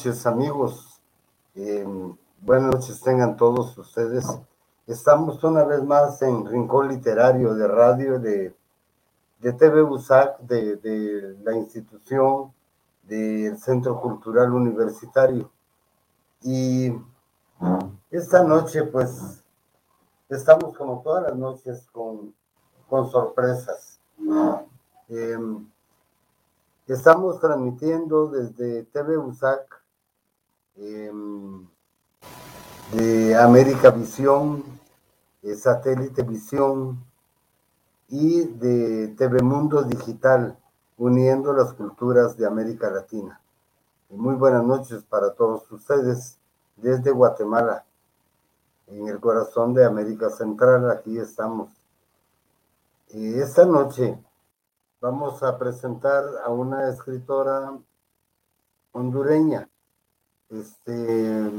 Noches, amigos. Eh, buenas noches tengan todos ustedes. Estamos una vez más en Rincón Literario de Radio de, de TV USAC, de, de la institución del Centro Cultural Universitario. Y esta noche, pues, estamos como todas las noches con, con sorpresas. Eh, estamos transmitiendo desde TV USAC, eh, de América Visión, de Satélite Visión y de TV Mundo Digital, uniendo las culturas de América Latina. Muy buenas noches para todos ustedes desde Guatemala, en el corazón de América Central, aquí estamos. Y esta noche vamos a presentar a una escritora hondureña, este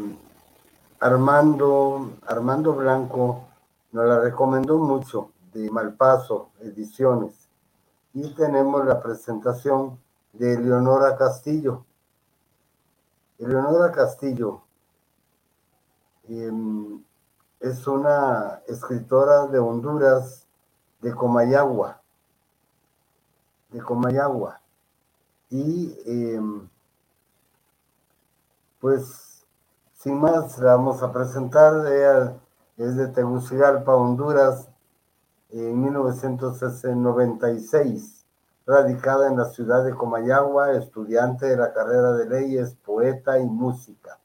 Armando, Armando Blanco nos la recomendó mucho de Malpaso Ediciones. Y tenemos la presentación de Eleonora Castillo. Eleonora Castillo eh, es una escritora de Honduras, de Comayagua, de Comayagua. Y eh, pues, sin más, la vamos a presentar. Ella es de Tegucigalpa, Honduras, en 1996, radicada en la ciudad de Comayagua, estudiante de la carrera de leyes, poeta y música.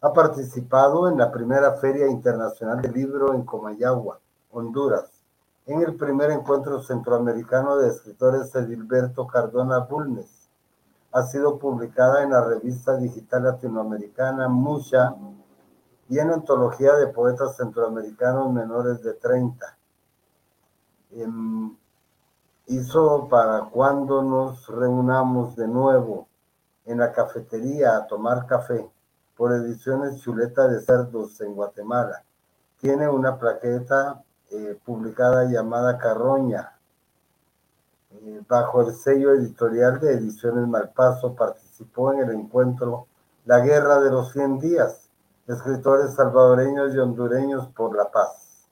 Ha participado en la primera Feria Internacional del Libro en Comayagua, Honduras, en el primer encuentro centroamericano de escritores Edilberto Cardona Bulnes. Ha sido publicada en la revista digital latinoamericana Mucha y en antología de poetas centroamericanos menores de 30. Eh, hizo para cuando nos reunamos de nuevo en la cafetería a tomar café por ediciones Chuleta de Cerdos en Guatemala. Tiene una plaqueta eh, publicada llamada Carroña. Bajo el sello editorial de Ediciones Malpaso participó en el encuentro La Guerra de los 100 Días, escritores salvadoreños y hondureños por la paz.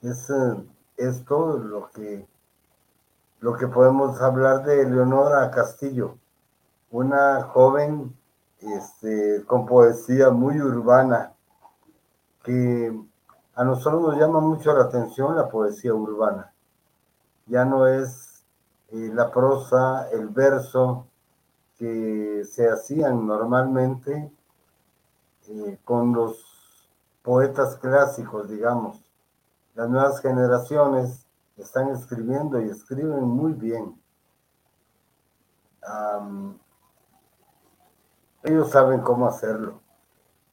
Es eh, esto lo que, lo que podemos hablar de Leonora Castillo, una joven este, con poesía muy urbana, que a nosotros nos llama mucho la atención la poesía urbana. Ya no es eh, la prosa, el verso que se hacían normalmente eh, con los poetas clásicos, digamos. Las nuevas generaciones están escribiendo y escriben muy bien. Um, ellos saben cómo hacerlo.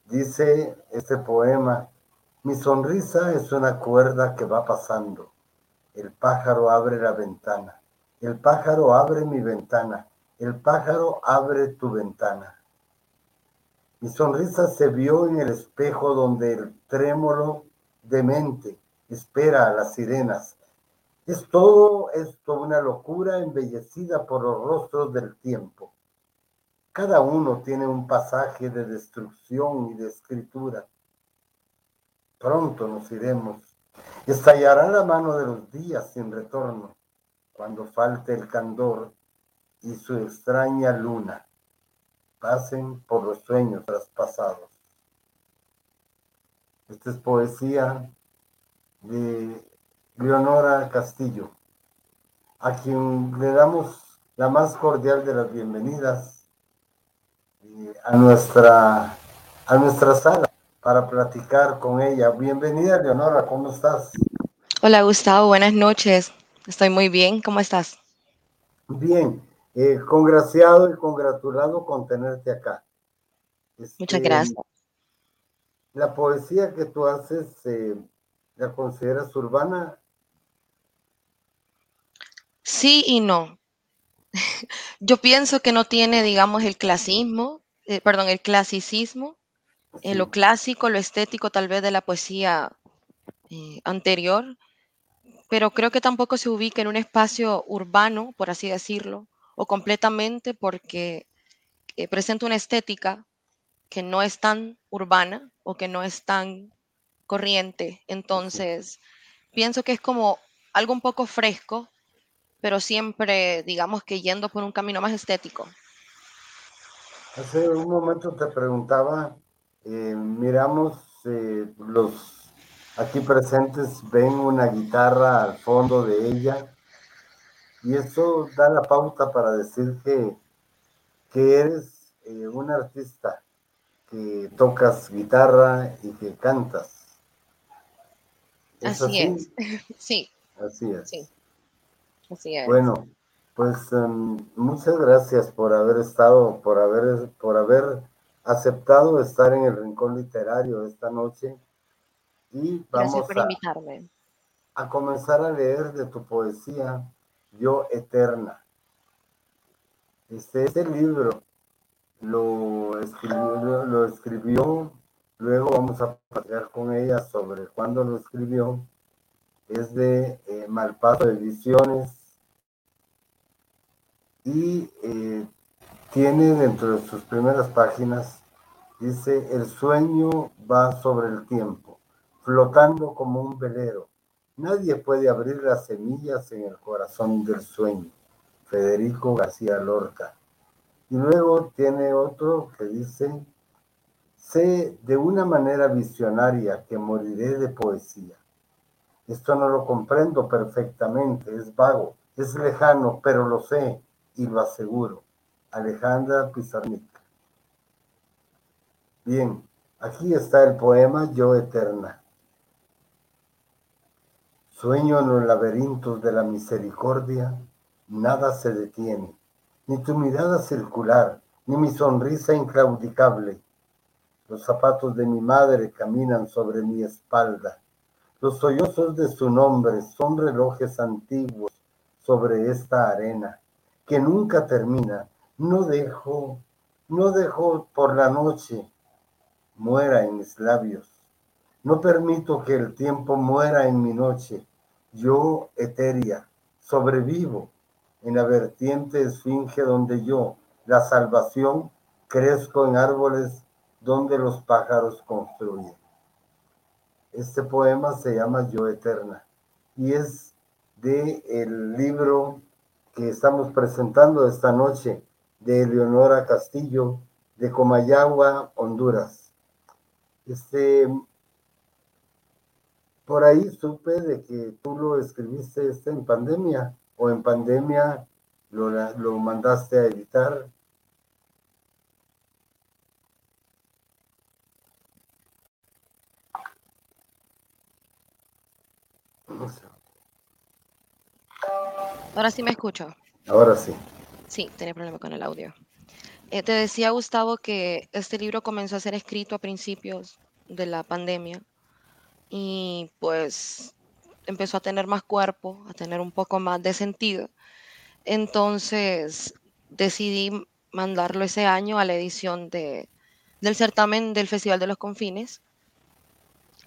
Dice este poema, mi sonrisa es una cuerda que va pasando. El pájaro abre la ventana. El pájaro abre mi ventana. El pájaro abre tu ventana. Mi sonrisa se vio en el espejo donde el trémolo demente espera a las sirenas. Es todo esto una locura embellecida por los rostros del tiempo. Cada uno tiene un pasaje de destrucción y de escritura. Pronto nos iremos. Estallará la mano de los días sin retorno, cuando falte el candor y su extraña luna pasen por los sueños traspasados. Esta es poesía de Leonora Castillo, a quien le damos la más cordial de las bienvenidas eh, a nuestra, a nuestra sala para platicar con ella. Bienvenida, Leonora, ¿cómo estás? Hola, Gustavo, buenas noches. Estoy muy bien, ¿cómo estás? Bien, eh, congraciado y congratulado con tenerte acá. Este, Muchas gracias. La poesía que tú haces, eh, ¿la consideras urbana? Sí y no. Yo pienso que no tiene, digamos, el clasismo, eh, perdón, el clasicismo, sí. lo clásico, lo estético tal vez de la poesía anterior, pero creo que tampoco se ubica en un espacio urbano, por así decirlo, o completamente porque eh, presenta una estética que no es tan urbana o que no es tan corriente. Entonces, pienso que es como algo un poco fresco, pero siempre, digamos que yendo por un camino más estético. Hace un momento te preguntaba, eh, miramos eh, los aquí presentes, ven una guitarra al fondo de ella y eso da la pauta para decir que, que eres eh, un artista, que tocas guitarra y que cantas. así, es, sí. Así es. Sí. Así es. Bueno, pues em, muchas gracias por haber estado, por haber, por haber aceptado estar en el Rincón Literario esta noche. Y vamos invitarme. a comenzar a leer de tu poesía yo Eterna. Este, este libro lo escribió, lo, escribió, luego vamos a pasar con ella sobre cuándo lo escribió. Es de eh, Malpaso Ediciones y eh, tiene dentro de sus primeras páginas, dice, el sueño va sobre el tiempo, flotando como un velero Nadie puede abrir las semillas en el corazón del sueño. Federico García Lorca. Y luego tiene otro que dice, sé de una manera visionaria que moriré de poesía. Esto no lo comprendo perfectamente, es vago, es lejano, pero lo sé y lo aseguro. Alejandra Pizarnik. Bien, aquí está el poema Yo Eterna. Sueño en los laberintos de la misericordia, nada se detiene, ni tu mirada circular, ni mi sonrisa inclaudicable. Los zapatos de mi madre caminan sobre mi espalda. Los sollozos de su nombre son relojes antiguos sobre esta arena, que nunca termina. No dejo, no dejo por la noche muera en mis labios. No permito que el tiempo muera en mi noche yo etérea, sobrevivo en la vertiente esfinge donde yo, la salvación, crezco en árboles donde los pájaros construyen. Este poema se llama Yo Eterna y es de el libro que estamos presentando esta noche de Eleonora Castillo de Comayagua, Honduras. Este por ahí supe de que tú lo escribiste este en pandemia o en pandemia lo, lo mandaste a editar. Ahora sí me escucho. Ahora sí. Sí, tenía problema con el audio. Eh, te decía, Gustavo, que este libro comenzó a ser escrito a principios de la pandemia y pues empezó a tener más cuerpo, a tener un poco más de sentido. Entonces decidí mandarlo ese año a la edición de, del certamen del Festival de los Confines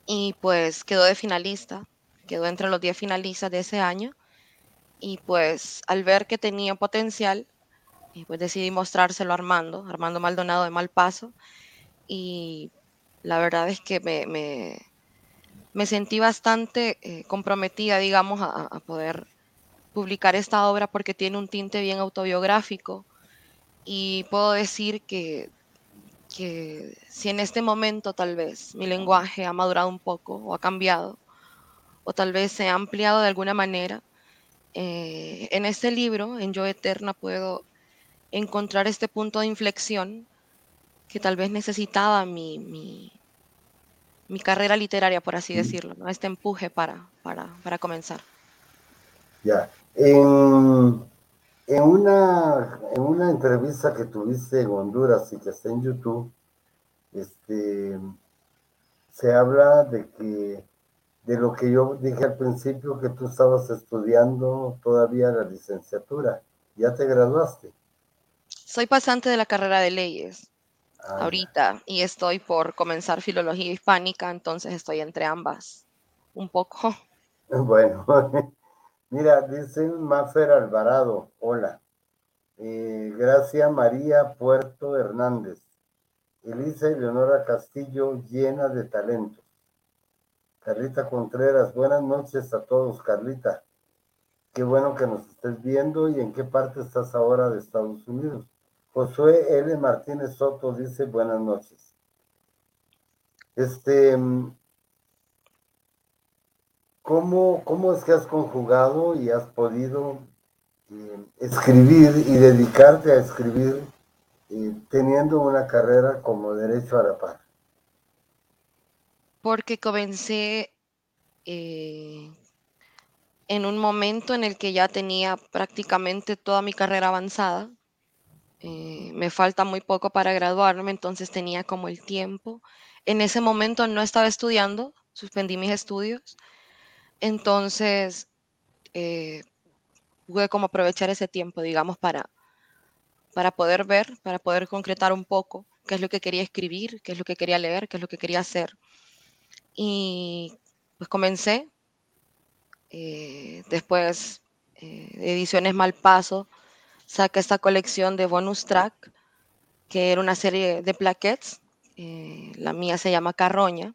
y pues quedó de finalista, quedó entre los 10 finalistas de ese año y pues al ver que tenía potencial, pues decidí mostrárselo a Armando, Armando Maldonado de Malpaso y la verdad es que me, me me sentí bastante eh, comprometida, digamos, a, poder publicar esta obra porque tiene un tinte bien autobiográfico y puedo decir que, que si en este momento tal vez mi lenguaje ha madurado un poco o ha cambiado o tal vez se ha ampliado de alguna manera, eh, en este libro, en Yo Eterna, puedo encontrar este punto de inflexión que tal vez necesitaba mi, mi, mi carrera literaria, por así decirlo, ¿no? este empuje para, para, comenzar. Ya, en, en, una, en una entrevista que tuviste en Honduras y que está en YouTube, este, se habla de que de lo que yo dije al principio, que tú estabas estudiando todavía la licenciatura. ¿Ya te graduaste? Soy pasante de la carrera de leyes. Ah, ahorita y estoy por comenzar filología hispánica, entonces estoy entre ambas un poco. Bueno, mira, dice Mafer Alvarado, hola. Eh, Gracia María Puerto Hernández. Elisa Eleonora Castillo, llena de talentos. Carlita Contreras, buenas noches a todos, Carlita. Qué bueno que nos estés viendo y en qué parte estás ahora de Estados Unidos. Josué L. Martínez Soto dice buenas noches. Este, ¿cómo, cómo es que has conjugado y has podido eh, escribir y dedicarte a escribir eh, teniendo una carrera como derecho a la paz? Porque comencé eh, en un momento en el que ya tenía prácticamente toda mi carrera avanzada. Me falta muy poco para graduarme, entonces tenía como el tiempo. En ese momento no estaba estudiando, suspendí mis estudios. Entonces, pude como aprovechar ese tiempo, digamos, para, para poder ver, para poder concretar un poco qué es lo que quería escribir, qué es lo que quería leer, qué es lo que quería hacer. Y pues comencé. Eh, después, eh, Ediciones Malpaso saca esta colección de bonus track, que era una serie de plaquettes. Eh, la mía se llama Carroña.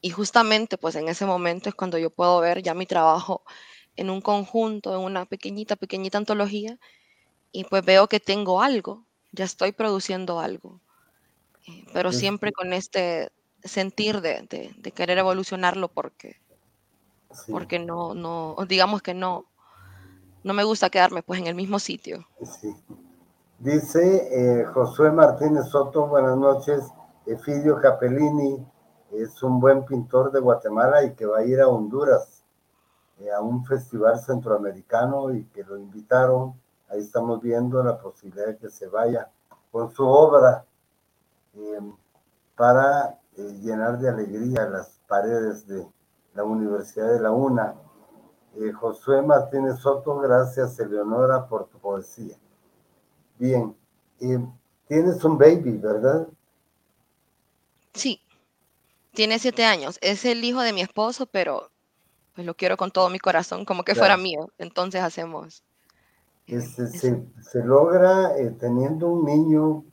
Y justamente, pues en ese momento es cuando yo puedo ver ya mi trabajo en un conjunto, en una pequeñita, pequeñita antología, y pues veo que tengo algo, ya estoy produciendo algo, eh, pero siempre con este sentir de, querer evolucionarlo porque, porque no, no, digamos que no, no me gusta quedarme pues en el mismo sitio. Dice eh, Josué Martínez Soto, buenas noches, Efidio Capellini es un buen pintor de Guatemala y que va a ir a Honduras eh, a un festival centroamericano y que lo invitaron. Ahí estamos viendo la posibilidad de que se vaya con su obra em, para eh, llenar de alegría las paredes de la Universidad de la UNA. Eh, Josué Martínez Soto, gracias Eleonora por tu poesía. Bien, tienes un baby, ¿verdad? Sí, tiene siete años. Es el hijo de mi esposo, pero pues lo quiero con todo mi corazón, como que fuera mío. Entonces hacemos. Eh, este, se, logra eh, teniendo un niño,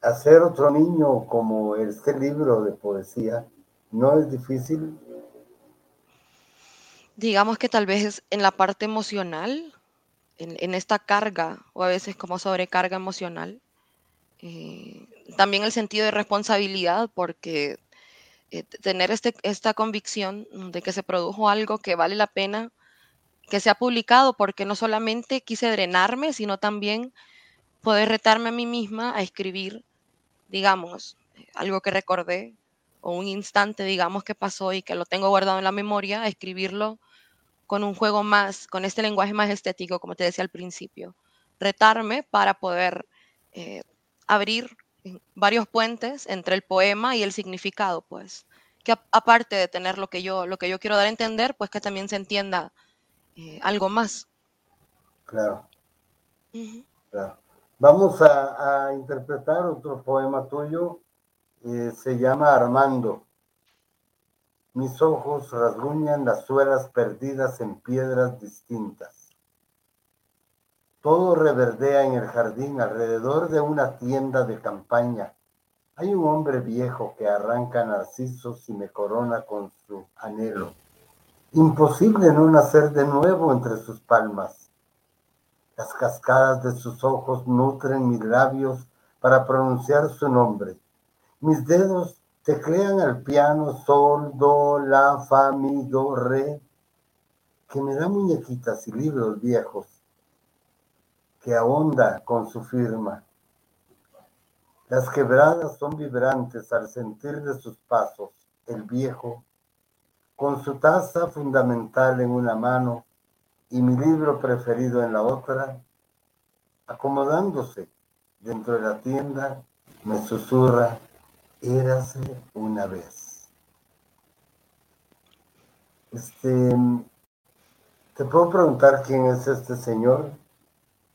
hacer otro niño como este libro de poesía, ¿no es difícil? Digamos que tal vez en la parte emocional, en, esta carga, o a veces como sobrecarga emocional, eh, también el sentido de responsabilidad, porque eh, tener este, esta convicción de que se produjo algo que vale la pena que sea publicado, porque no solamente quise drenarme, sino también poder retarme a mí misma a escribir, digamos, algo que recordé o un instante, digamos, que pasó y que lo tengo guardado en la memoria, a escribirlo con un juego más, con este lenguaje más estético, como te decía al principio. Retarme para poder eh, abrir varios puentes entre el poema y el significado, pues. Que aparte de tener lo que yo, lo que yo quiero dar a entender, pues que también se entienda eh, algo más. Claro. Vamos a, interpretar otro poema tuyo. Eh, se llama Armando. Mis ojos rasguñan las suelas perdidas en piedras distintas. Todo reverdea en el jardín alrededor de una tienda de campaña. Hay un hombre viejo que arranca narcisos y me corona con su anhelo. Imposible no nacer de nuevo entre sus palmas. Las cascadas de sus ojos nutren mis labios para pronunciar su nombre. Mis dedos teclean al piano sol, do, la, fa, mi, do, re, que me da muñequitas y libros viejos que ahonda con su firma. Las quebradas son vibrantes al sentir de sus pasos el viejo, con su taza fundamental en una mano y mi libro preferido en la otra, acomodándose dentro de la tienda, me susurra, érase una vez. Este, ¿te puedo preguntar quién es este señor?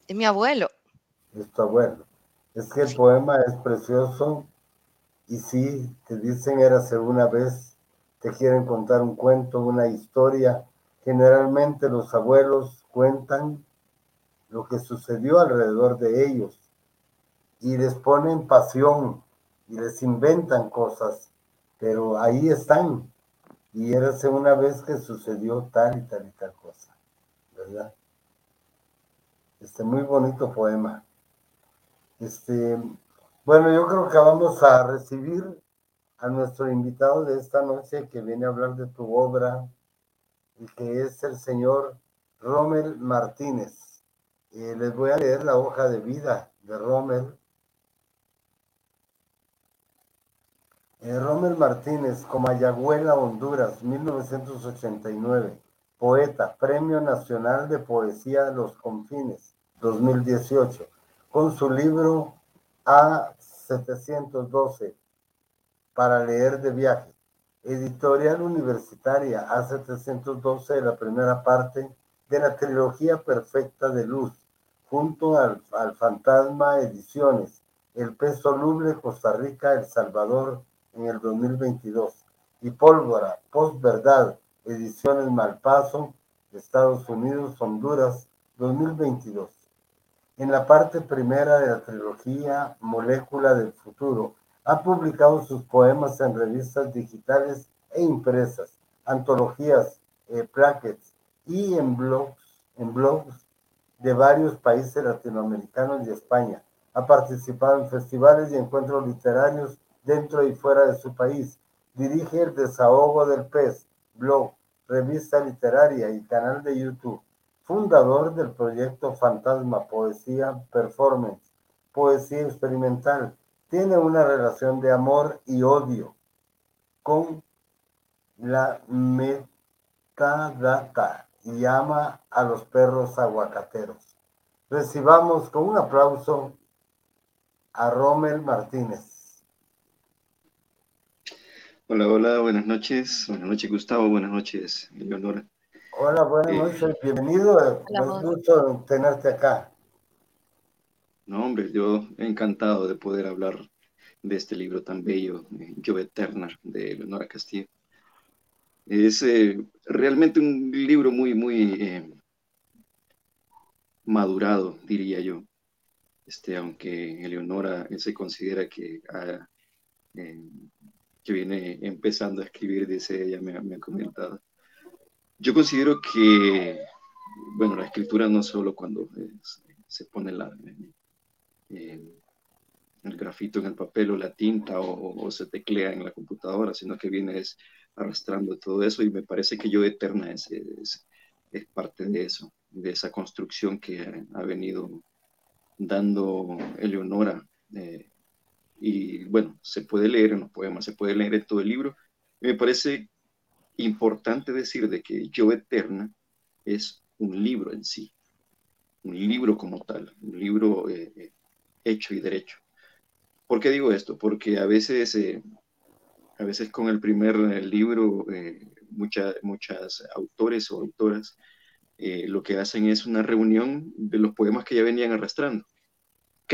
Es mi abuelo. Es tu abuelo. Es que el poema es precioso y si te dicen érase una vez, te quieren contar un cuento, una historia. Generalmente los abuelos cuentan lo que sucedió alrededor de ellos y les ponen pasión y les inventan cosas, pero ahí están. Y era una vez que sucedió tal y tal y tal cosa, ¿verdad? Este muy bonito poema. Este, bueno, yo creo que vamos a recibir a nuestro invitado de esta noche que viene a hablar de tu obra y que es el señor Rommel Martínez. Eh, les voy a leer la hoja de vida de Rommel. Eh, Rommel Martínez, Comayagüela, Honduras, 1989. Poeta, Premio Nacional de Poesía de Los Confines, 2018. Con su libro A712, para leer de viaje. Editorial Universitaria A712, la primera parte de la trilogía perfecta de luz, junto al, Fantasma Ediciones, El Pez Soluble, Costa Rica, El Salvador, en el 2022, y Pólvora, Postverdad, Ediciones Malpaso, Estados Unidos, Honduras, 2022. En la parte primera de la trilogía Molécula del Futuro, ha publicado sus poemas en revistas digitales e impresas, antologías, eh, y en blogs, en blogs de varios países latinoamericanos y España. Ha participado en festivales y encuentros literarios dentro y fuera de su país. Dirige el Desahogo del Pez, blog, revista literaria y canal de YouTube. Fundador del proyecto Fantasma Poesía Performance, Poesía Experimental. Tiene una relación de amor y odio con la metadata y ama a los perros aguacateros. Recibamos con un aplauso a Rommel Martínez. Hola, hola, buenas noches. Buenas noches, Gustavo. Buenas noches, Leonora. Hola, buenas eh, noches. Bienvenido. Es un gusto tenerte acá. No, hombre, yo encantado de poder hablar de este libro tan bello, Yo Eterna, de Leonora Castillo. Es eh, realmente un libro muy, muy eh, madurado, diría yo. Este, aunque Eleonora se considera que, eh, que viene empezando a escribir, dice ella, me, me, ha comentado. Yo considero que, bueno, la escritura no solo cuando se pone la, el grafito en el papel o la tinta o, se teclea en la computadora, sino que viene es arrastrando todo eso y me parece que Yo Eterna es, es, parte de eso, de esa construcción que ha venido dando Eleonora. Eh, y bueno, se puede leer en los poemas, se puede leer en todo el libro. me parece importante decir de que Yo Eterna es un libro en sí, un libro como tal, un libro eh, eh, hecho y derecho. ¿Por qué digo esto? Porque a veces, eh, a veces con el primer libro, eh, muchas autores o autoras lo que hacen es una reunión de los poemas que ya venían arrastrando,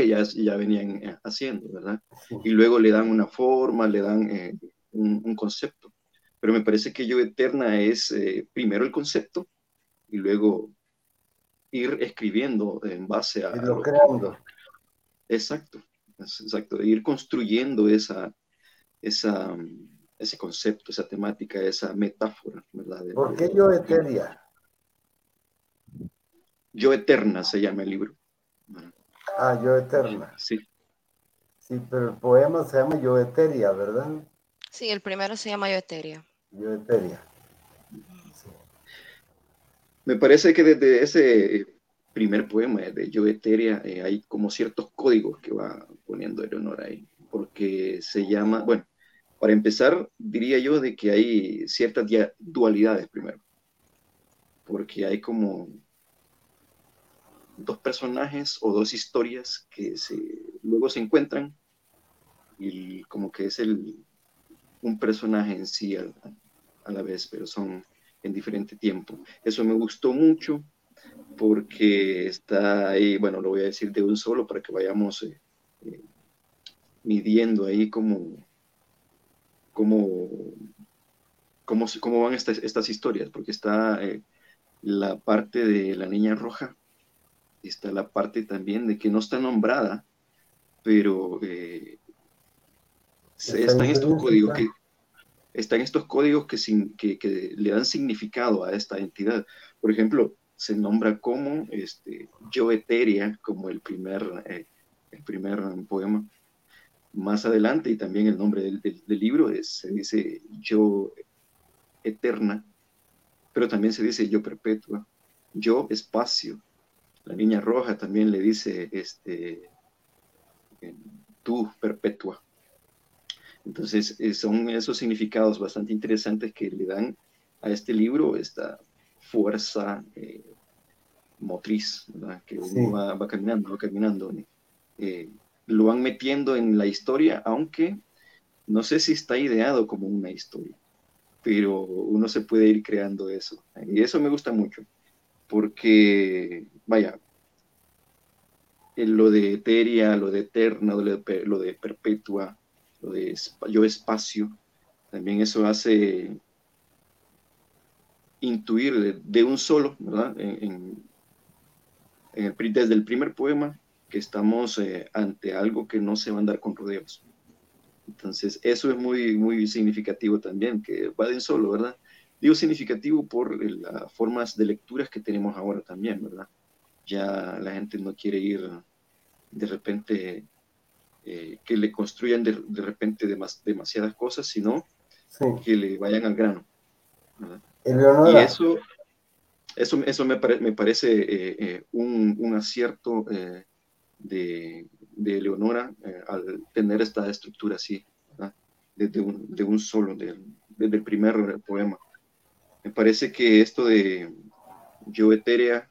que ya, ya venían haciendo, ¿verdad? Y luego le dan una forma, le dan un, concepto. Pero me parece que Yo Eterna es primero el concepto y luego ir escribiendo en base a... lo creando. Exacto exacto, ir construyendo esa, esa, ese concepto, esa temática, esa metáfora, ¿verdad? ¿Por qué yo eteria? Yo eterna se llama el libro. Ah, yo eterna. Sí. Sí, pero el poema se llama Yo eteria, ¿verdad? Sí, el primero se llama Yo eteria. Yo eteria. Me parece que desde ese primer poema de Yo Eteria, eh, hay como ciertos códigos que va poniendo Eleonora ahí, porque se llama, bueno, para empezar, diría yo de que hay ciertas dualidades primero, porque hay como dos personajes o dos historias que se, luego se encuentran y como que es el, un personaje en sí a, a la vez, pero son en diferente tiempo. Eso me gustó mucho porque está ahí, bueno, lo voy a decir de un solo para que vayamos eh, eh, midiendo ahí cómo, cómo, cómo, cómo van estas, estas historias, porque está eh, la parte de la niña roja, está la parte también de que no está nombrada, pero eh, están estos códigos que están estos códigos que, sin, que, que, le dan significado a esta entidad. Por ejemplo, se nombra como este, Yo Eteria, como el primer, eh, el primer poema. Más adelante, y también el nombre del, del, libro, es, se dice Yo Eterna, pero también se dice Yo Perpetua, Yo Espacio. La niña roja también le dice este, Tú Perpetua. Entonces, eh, son esos significados bastante interesantes que le dan a este libro esta fuerza eh, motriz, que uno va, caminando, va caminando. Eh, lo van metiendo en la historia, aunque no sé si está ideado como una historia, pero uno se puede ir creando eso. Y eso me gusta mucho, porque, vaya, lo de eteria, lo de eterna, lo de, perpetua, lo de yo espacio, también eso hace intuir de, un solo, ¿verdad? En, desde el primer poema que estamos eh, ante algo que no se va a andar con rodeos. Entonces, eso es muy, muy significativo también, que va de un solo, ¿verdad? Digo significativo por las formas de lecturas que tenemos ahora también, ¿verdad? Ya la gente no quiere ir de repente eh, que le construyan de, repente demasiadas cosas, sino que le vayan al grano. Y eso, eso, eso me, me parece eh, eh, un, un, acierto de, de, Leonora al tener esta estructura así, desde un, de un solo, desde el primer poema. Me parece que esto de yo etérea,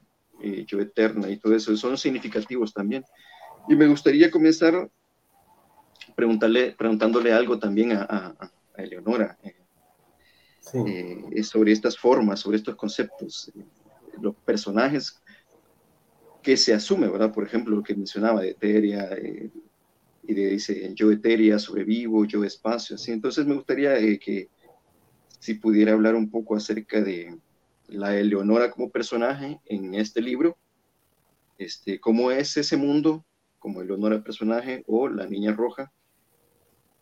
yo eterna y todo eso son significativos también. Y me gustaría comenzar preguntarle, preguntándole algo también a, a, Eleonora eh, eh, sobre estas formas, sobre estos conceptos, eh, los personajes que se asume, ¿verdad? Por ejemplo, lo que mencionaba de Eteria, y de, dice yo Eteria, sobrevivo, yo espacio, así. Entonces me gustaría que si pudiera hablar un poco acerca de la Eleonora como personaje en este libro, este, cómo es ese mundo como Eleonora personaje o la niña roja,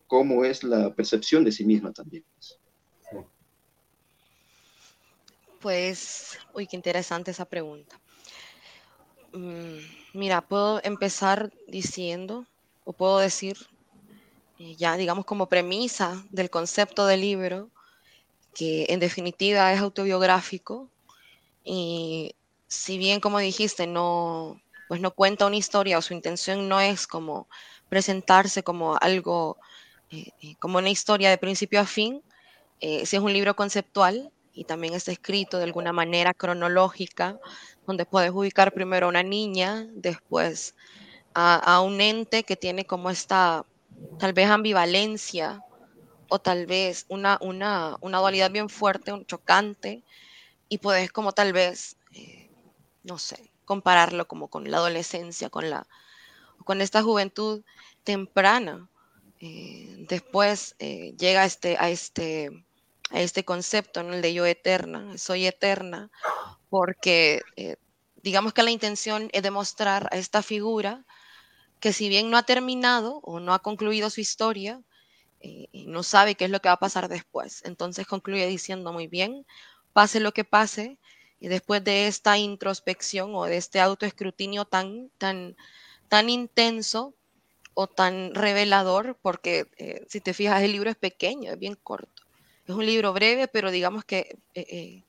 cómo es la percepción de sí misma también. Pues, uy, qué interesante esa pregunta. Mm, mira, puedo empezar diciendo, o puedo decir, eh, ya digamos como premisa del concepto del libro, que en definitiva es autobiográfico y si bien como dijiste no pues no cuenta una historia o su intención no es como presentarse como algo eh, eh, como una historia de principio a fin, eh, si es un libro conceptual y también está escrito de alguna manera cronológica, donde puedes ubicar primero a una niña, después a, un ente que tiene como esta tal vez ambivalencia o tal vez una, una, una dualidad bien fuerte, un chocante, y puedes como tal vez, no sé, compararlo como con la adolescencia, con, la, con esta juventud temprana, eh, después eh, llega este, a, este, a este concepto, ¿no? el de yo eterna, soy eterna, porque eh, digamos que la intención es demostrar a esta figura que si bien no ha terminado o no ha concluido su historia, no sabe qué es lo que va a pasar después. Entonces concluye diciendo muy bien, pase lo que pase, y después de esta introspección o de este autoescrutinio tan, tan, tan intenso, o tan revelador, porque eh, si te fijas, el libro es pequeño, es bien corto. Es un libro breve, pero digamos que eh, eh,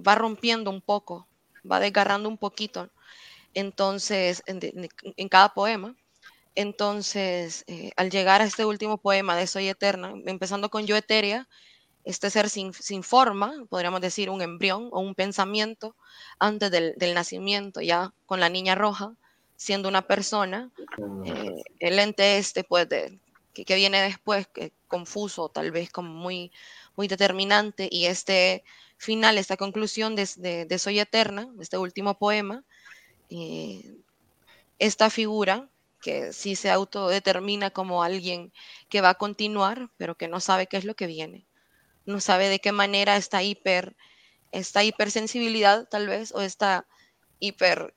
va rompiendo un poco, va desgarrando un poquito. Entonces, en, cada poema. Entonces, al llegar a este último poema de Soy Eterna, empezando con Yo Etérea, este ser sin, forma, podríamos decir un embrión o un pensamiento antes del, del nacimiento, ya con la niña roja, siendo una persona, eh, el ente este, pues, que, viene después, que confuso, tal vez como muy, muy determinante, y este final, esta conclusión de, Soy Eterna, este último poema, eh, esta figura que sí se autodetermina como alguien que va a continuar, pero que no sabe qué es lo que viene, no sabe de qué manera esta hiper, esta hipersensibilidad tal vez, o esta hiper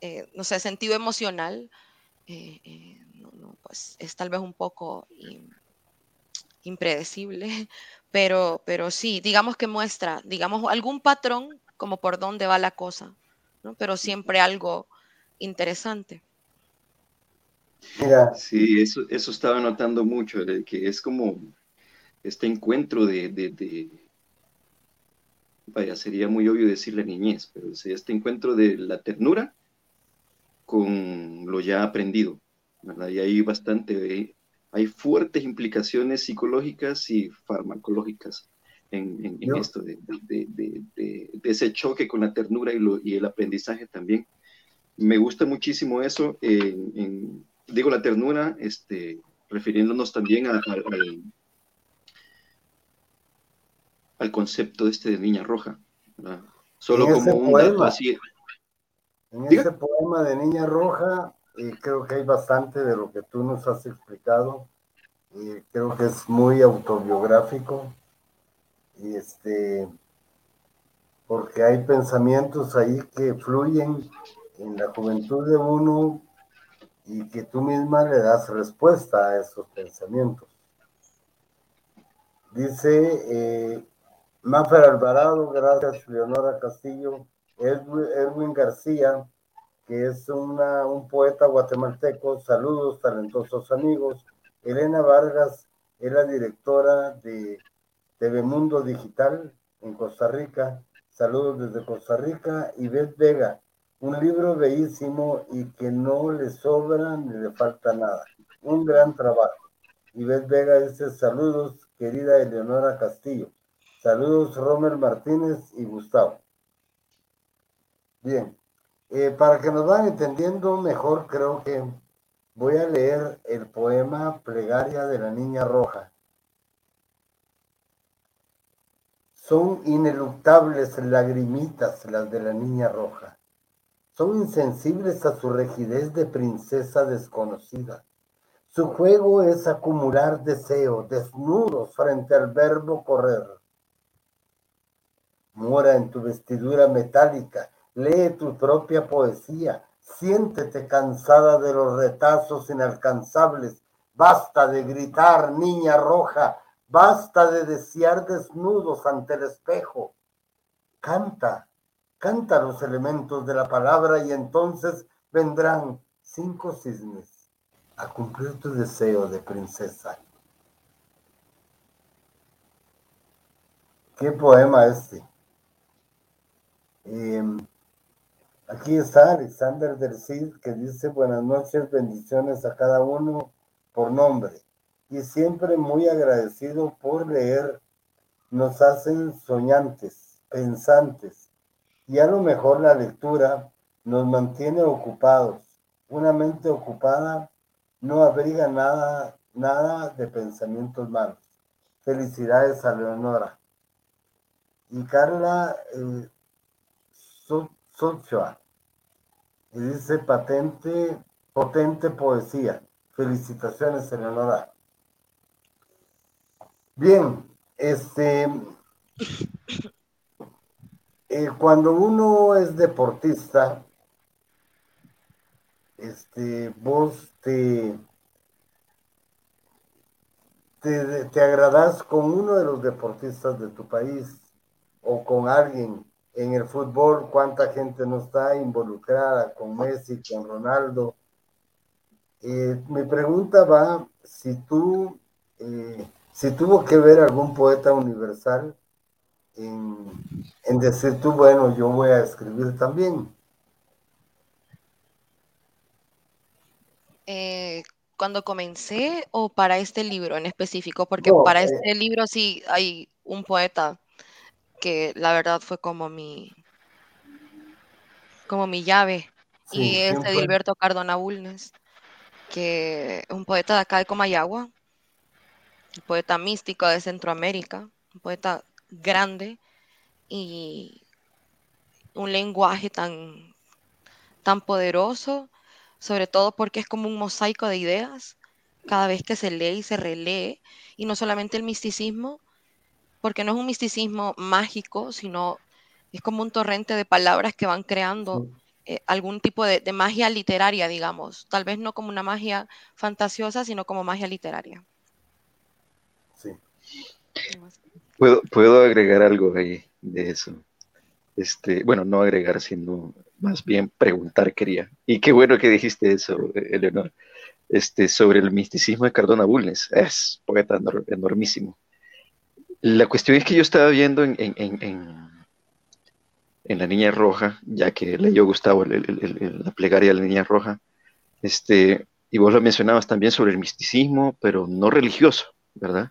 eh, no sé, sentido emocional, eh, eh, pues es tal vez un poco impredecible, pero, pero sí, digamos que muestra, digamos, algún patrón como por dónde va la cosa, ¿no? pero siempre algo interesante. Sí, eso, eso estaba notando mucho, que es como este encuentro de, de, vaya, sería muy obvio decir la niñez, pero este encuentro de la ternura con lo ya aprendido, ¿verdad? Y hay bastante, hay fuertes implicaciones psicológicas y farmacológicas en, en, esto, de, de, de, ese choque con la ternura y, lo, y, el aprendizaje también. Me gusta muchísimo eso, en, digo la ternura, este, refiriéndonos también a, al, al concepto este de niña roja, solo como un dato así. En ese poema de Niña Roja, eh, creo que hay bastante de lo que tú nos has explicado. y creo que es muy autobiográfico. Y este, porque hay pensamientos ahí que fluyen en la juventud de uno y que tú misma le das respuesta a esos pensamientos. Dice eh, Alvarado, gracias Leonora Castillo, Edwin García, que es una, un poeta guatemalteco, saludos, talentosos amigos. Elena Vargas es la directora de TV Mundo Digital en Costa Rica, saludos desde Costa Rica. Y Beth Vega, un libro bellísimo y que no le sobra ni le falta nada. Un gran trabajo. Beth Vega dice saludos, querida Eleonora Castillo. Saludos, Romer Martínez y Gustavo. Bien, eh, para que nos vayan entendiendo mejor, creo que voy a leer el poema Plegaria de la Niña Roja. Son ineluctables lagrimitas las de la Niña Roja. Son insensibles a su rigidez de princesa desconocida. Su juego es acumular deseo, desnudos frente al verbo correr. Mora en tu vestidura metálica, Lee tu propia poesía. Siéntete cansada de los retazos inalcanzables. Basta de gritar, niña roja. Basta de desear desnudos ante el espejo. Canta, canta los elementos de la palabra y entonces vendrán cinco cisnes a cumplir tu deseo de princesa. ¿Qué poema este? Eh, Aquí está Alexander del Cid que dice buenas noches, bendiciones a cada uno por nombre. Y siempre muy agradecido por leer. Nos hacen soñantes, pensantes. Y a lo mejor la lectura nos mantiene ocupados. Una mente ocupada no abriga nada, nada de pensamientos malos. Felicidades a Leonora. Y Carla eh, Sochoa. Y dice patente, potente poesía. Felicitaciones, Eleonora. Bien, este, eh, cuando uno es deportista, este, vos te, te, te agradás con uno de los deportistas de tu país o con alguien en el fútbol, cuánta gente no está involucrada con Messi, con Ronaldo. Eh, mi pregunta va si tú, eh, si tuvo que ver algún poeta universal en, decir tú, bueno, yo voy a escribir también. Eh, cuando comencé o para este libro en específico, porque para este libro sí hay un poeta que la verdad fue como mi, como mi llave. y es Edilberto Cardona Bulnes, que es un poeta de acá de Comayagua, un poeta místico de Centroamérica, un poeta grande y un lenguaje tan, tan poderoso, sobre todo porque es como un mosaico de ideas cada vez que se lee y se relee, y no solamente el misticismo, porque no es un misticismo mágico, sino es como un torrente de palabras que van creando eh, algún tipo de, magia literaria, digamos. Tal vez no como una magia fantasiosa, sino como magia literaria. Sí. Puedo, agregar algo ahí de eso. Este, bueno, no agregar, sino más bien preguntar quería. Y qué bueno que dijiste eso, Eleonor. Este, sobre el misticismo de Cardona Bulnes. Es poeta enormísimo. La cuestión es que yo estaba viendo en, en, La Niña Roja, ya que leyó Gustavo la plegaria de la Niña Roja, este, y vos lo mencionabas también sobre el misticismo, pero no religioso, ¿verdad?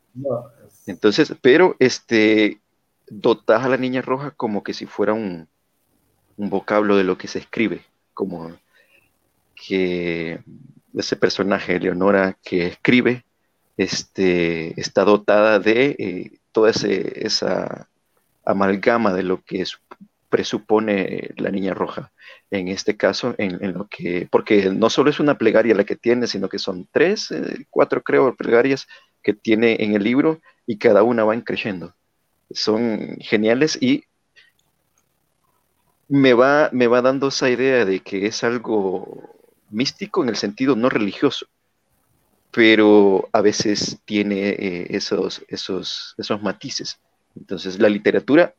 Entonces, pero este, dotas a la Niña Roja como que si fuera un, un vocablo de lo que se escribe, como que ese personaje, Leonora, que escribe, este, está dotada de eh, toda esa amalgama de lo que presupone la niña roja. En este caso, en, lo que, porque no solo es una plegaria la que tiene, sino que son tres, eh, cuatro creo, plegarias que tiene en el libro y cada una va creciendo. Son geniales y me va, me va dando esa idea de que es algo místico en el sentido no religioso, pero a veces tiene eh, esos, esos, esos matices. Entonces la literatura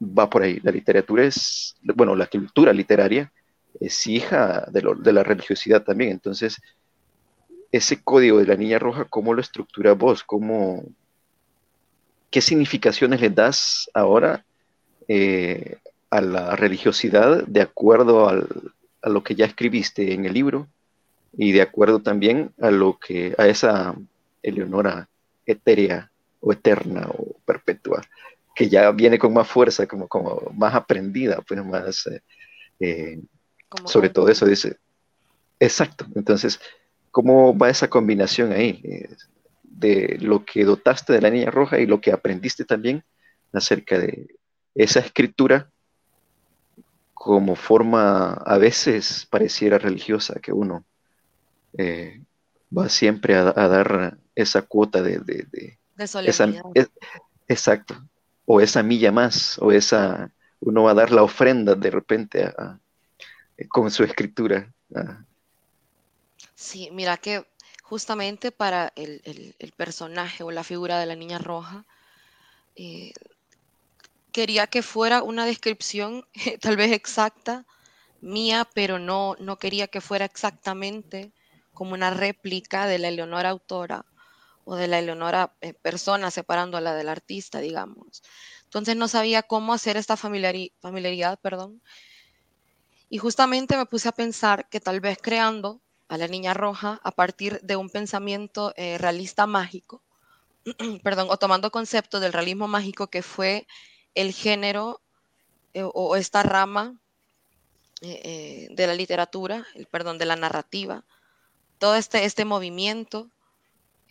va por ahí. La literatura es, bueno, la cultura literaria es hija de, la religiosidad también. Entonces, ese código de la niña roja, ¿cómo lo estructura vos? ¿Cómo, ¿Qué significaciones le das ahora eh, a la religiosidad de acuerdo a lo que ya escribiste en el libro y de acuerdo también a lo que a esa Eleonora etérea o eterna o perpetua que ya viene con más fuerza, como, como más aprendida, pues más, eh, eh, sobre todo eso dice, exacto, entonces, ¿cómo va esa combinación ahí de lo que dotaste de la niña roja y lo que aprendiste también acerca de esa escritura como forma a veces pareciera religiosa que uno eh, va siempre a, dar esa cuota de, de, esa, exacto, o esa milla más, o esa, uno va a dar la ofrenda de repente con su escritura. Sí, mira que justamente para el, personaje o la figura de la niña roja, eh, quería que fuera una descripción tal vez exacta mía, pero no, no quería que fuera exactamente como una réplica de la Eleonora autora o de la Eleonora eh, persona separándola del artista, digamos. Entonces no sabía cómo hacer esta familiaridad, perdón. Y justamente me puse a pensar que tal vez creando a la niña roja a partir de un pensamiento eh, realista mágico, perdón, o tomando conceptos del realismo mágico que fue el género eh, o esta rama de la literatura, el, perdón, de la narrativa, todo este, este movimiento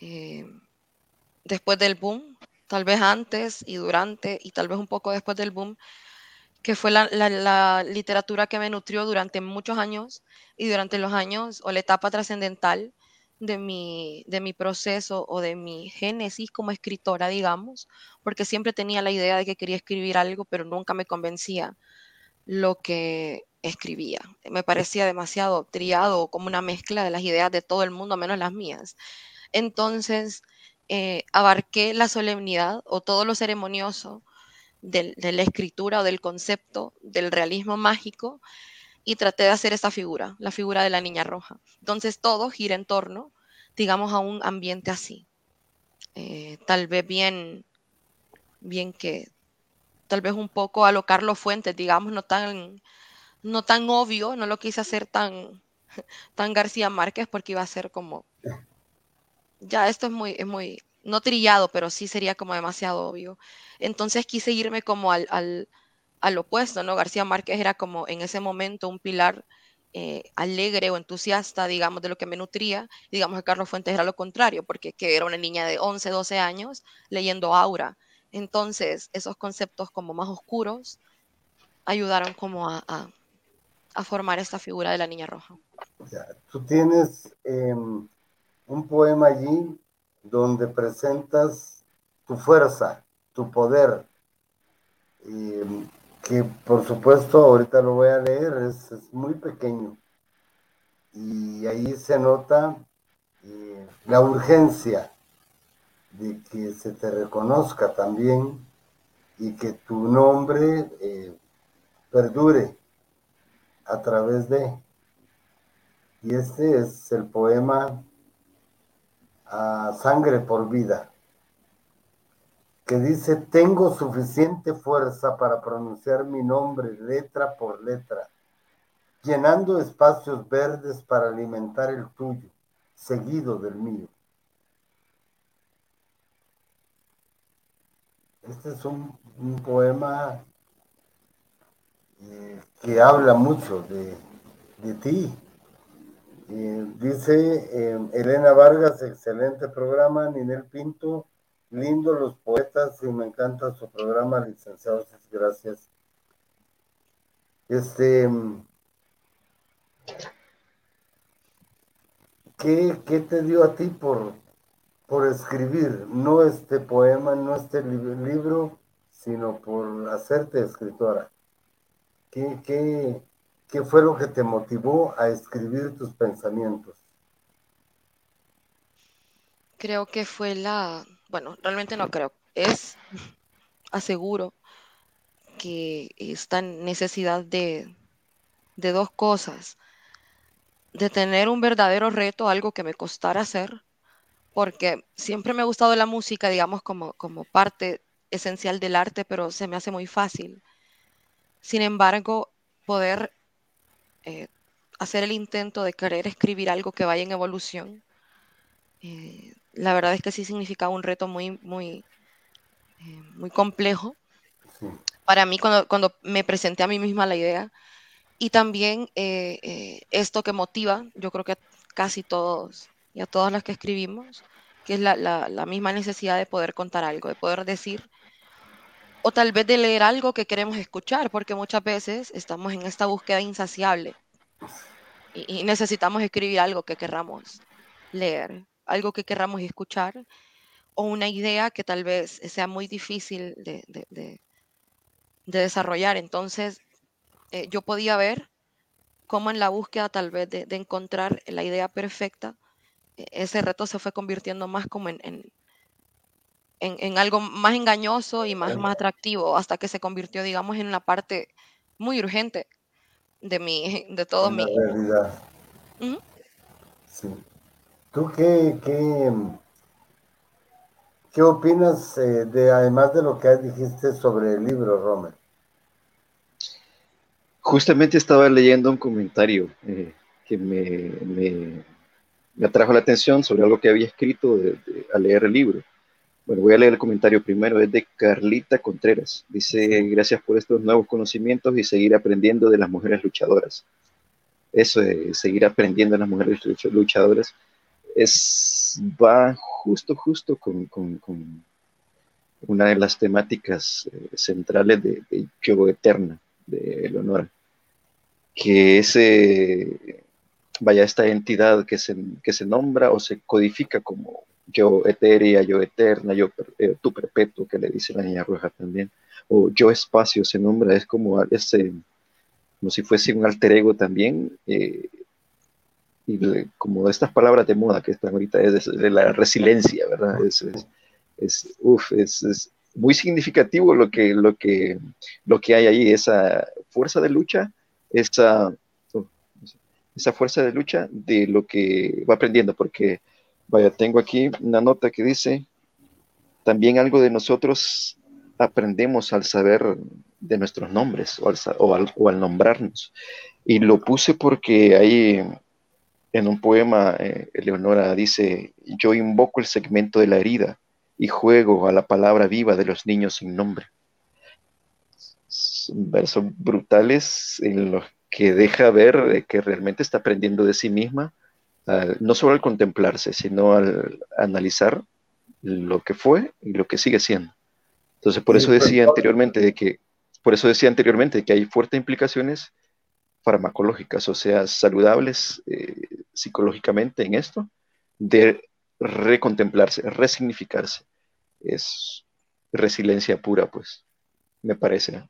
eh, después del boom, tal vez antes y durante y tal vez un poco después del boom, que fue la, literatura que me nutrió durante muchos años y durante los años o la etapa trascendental de mi, de mi proceso o de mi génesis como escritora, digamos, porque siempre tenía la idea de que quería escribir algo, pero nunca me convencía lo que escribía. Me parecía demasiado triado, como una mezcla de las ideas de todo el mundo, menos las mías. Entonces, eh, abarqué la solemnidad o todo lo ceremonioso de la escritura o del concepto del realismo mágico y traté de hacer esa figura, la figura de la niña roja. Entonces, todo gira en torno, digamos, a un ambiente así. Eh, tal vez bien, bien que, tal vez un poco a lo Carlos Fuentes, digamos, no tan no tan obvio, no lo quise hacer tan, tan García Márquez porque iba a ser como, ya esto es muy, es muy, no trillado, pero sí sería como demasiado obvio. Entonces quise irme como al, al, opuesto, ¿no? García Márquez era como en ese momento un pilar eh, alegre o entusiasta, digamos, de lo que me nutría. Digamos que Carlos Fuentes era lo contrario, porque que era una niña de 11, 12 años leyendo Aura. Entonces, esos conceptos como más oscuros ayudaron como a, a formar esta figura de la niña roja. tú tienes em, un poema allí donde presentas tu fuerza, tu poder, que por supuesto ahorita lo voy a leer, es, muy pequeño. Y ahí se nota eh, la urgencia de que se te reconozca también y que tu nombre eh, perdure a través de. Y este es el poema a Sangre por Vida, que dice, tengo suficiente fuerza para pronunciar mi nombre letra por letra, llenando espacios verdes para alimentar el tuyo, seguido del mío. Este es un, poema eh, que habla mucho de, ti. Eh, dice eh, Elena Vargas, excelente programa, Ninel Pinto, lindo los poetas y me encanta su programa, licenciados, gracias. Este, ¿qué, ¿qué, te dio a ti por, por escribir, no este poema, no este libro, sino por hacerte escritora. ¿Qué, qué, qué fue lo que te motivó a escribir tus pensamientos? Creo que fue la, bueno, realmente no creo, es, aseguro, que esta necesidad de, de dos cosas, de tener un verdadero reto, algo que me costara hacer, porque siempre me ha gustado la música, digamos, como, como parte esencial del arte, pero se me hace muy fácil. Sin embargo, poder eh, hacer el intento de querer escribir algo que vaya en evolución, eh, la verdad es que sí significa un reto muy, muy, eh, muy complejo. Para mí, cuando, cuando me presenté a mí misma la idea, y también esto que motiva, yo creo que casi todos y a todas las que escribimos, que es la, misma necesidad de poder contar algo, de poder decir, o tal vez de leer algo que queremos escuchar, porque muchas veces estamos en esta búsqueda insaciable y, necesitamos escribir algo que querramos leer, algo que querramos escuchar, o una idea que tal vez sea muy difícil de, desarrollar. Entonces, eh, yo podía ver cómo en la búsqueda tal vez de, encontrar la idea perfecta, e-, ese reto se fue convirtiendo más como en, en, algo más engañoso y más, más atractivo, hasta que se convirtió, digamos, en la parte muy urgente de mi, de todo mi... realidad. Sí. ¿Tú qué, qué, qué opinas eh, de, además de lo que dijiste sobre el libro, Romer? Justamente estaba leyendo un comentario eh, que me, me atrajo la atención sobre algo que había escrito al leer el libro. Bueno, voy a leer el comentario primero, es de Carlita Contreras. Dice, gracias por estos nuevos conocimientos y seguir aprendiendo de las mujeres luchadoras. Eso de seguir aprendiendo de las mujeres luchadoras es, va justo, justo con, una de las temáticas eh, centrales de, de Eterna, de Eleonora, que es vaya, esta entidad que se, que se nombra o se codifica como yo etérea, yo eterna, yo eh, tu perpetuo, que le dice la niña roja también, o yo espacio se nombra, es como ese, como si fuese un alter ego también, eh, y como estas palabras de moda que están ahorita, es de, la resiliencia, ¿verdad? Es, es, muy significativo lo que, lo, que, lo que hay ahí, esa fuerza de lucha, esa esa fuerza de lucha de lo que va aprendiendo, porque, vaya, tengo aquí una nota que dice, también algo de nosotros aprendemos al saber de nuestros nombres o al, nombrarnos. Y lo puse porque ahí en un poema, eh, Eleonora dice, yo invoco el segmento de la herida y juego a la palabra viva de los niños sin nombre. versos brutales en los que deja ver que realmente está aprendiendo de sí misma, no solo al contemplarse, sino al analizar lo que fue y lo que sigue siendo. Entonces, por eso decía anteriormente de que, por eso decía anteriormente que hay fuertes implicaciones farmacológicas, o sea, saludables eh, psicológicamente en esto, de recontemplarse, resignificarse. Es resiliencia pura, pues, me parece.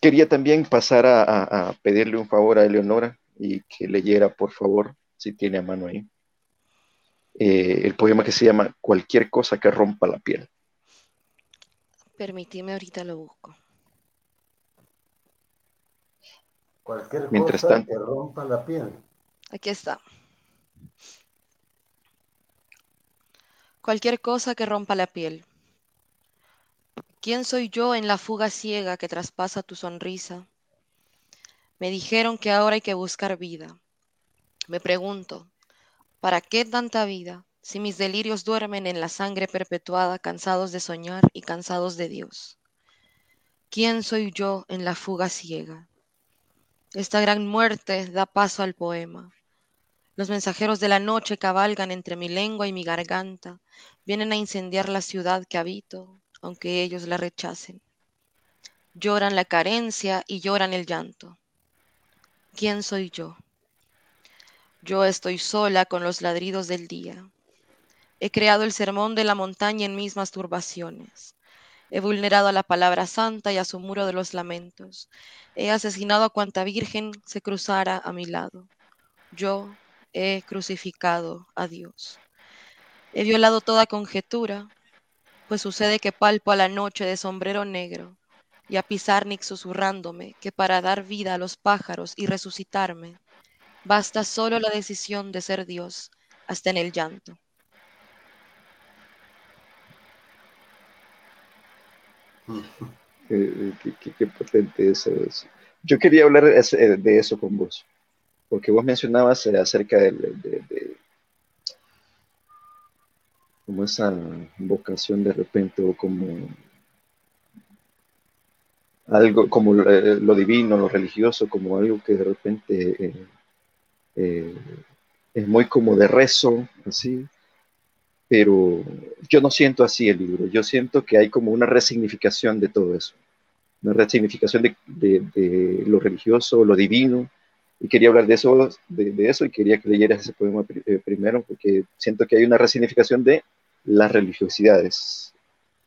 quería también pasar a, pedirle un favor a Eleonora y que leyera, por favor, si tiene a mano ahí, eh, el poema que se llama Cualquier cosa que rompa la piel. Permíteme, ahorita lo busco. Cualquier cosa que rompa la piel. Aquí está. Cualquier cosa que rompa la piel. ¿Quién soy yo en la fuga ciega que traspasa tu sonrisa? Me dijeron que ahora hay que buscar vida. Me pregunto, ¿para qué tanta vida si mis delirios duermen en la sangre perpetuada, cansados de soñar y cansados de Dios? ¿Quién soy yo en la fuga ciega? Esta gran muerte da paso al poema. Los mensajeros de la noche cabalgan entre mi lengua y mi garganta, vienen a incendiar la ciudad que habito, aunque ellos la rechacen. Lloran la carencia y lloran el llanto. ¿Quién soy yo? Yo estoy sola con los ladridos del día. He creado el sermón de la montaña en mis masturbaciones. He vulnerado a la palabra santa y a su muro de los lamentos. He asesinado a cuanta virgen se cruzara a mi lado. Yo he crucificado a Dios. He violado toda conjetura, pues sucede que palpo a la noche de sombrero negro y a Pizarnik susurrándome que para dar vida a los pájaros y resucitarme, basta solo la decisión de ser Dios hasta en el llanto. Qué, potente eso es. Yo quería hablar de eso con vos, porque vos mencionabas eh, acerca de, como esa vocación de repente o como algo como eh, lo divino, lo religioso, como algo que de repente eh, eh, es muy como de rezo, así, pero yo no siento así el libro, yo siento que hay como una resignificación de todo eso, una resignificación de, lo religioso, lo divino, y quería hablar de eso, de, eso y quería que leyeras ese poema primero, porque siento que hay una resignificación de las religiosidades,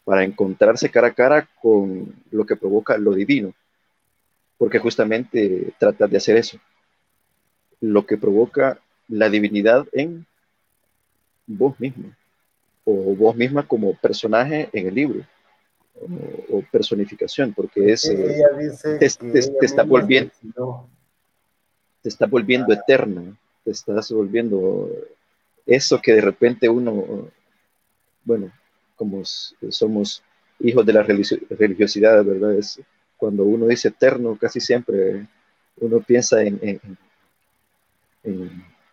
para encontrarse cara a cara con lo que provoca lo divino, porque justamente trata de hacer eso, lo que provoca la divinidad en vos mismo, o vos misma como personaje en el libro, o, personificación, porque es, eh, te, está volviendo, te está volviendo eterno, te estás volviendo eso que de repente uno bueno, como somos hijos de la religiosidad, ¿verdad? Es cuando uno dice eterno, casi siempre uno piensa en,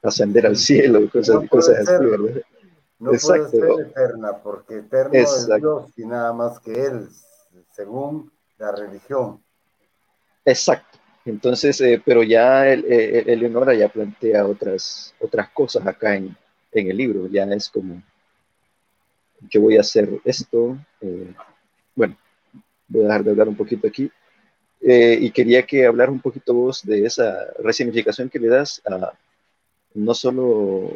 ascender al cielo, cosas, cosas así, ¿verdad? No puede ser eterna, porque eterno es Dios y nada más que Él, según la religión. Exacto. Entonces, eh, pero ya el, Eleonora ya plantea otras, otras cosas acá en, en el libro, ya es como yo voy a hacer esto. Eh, bueno, voy a dejar de hablar un poquito aquí. Eh, y quería que hablar un poquito vos de esa resignificación que le das a no solo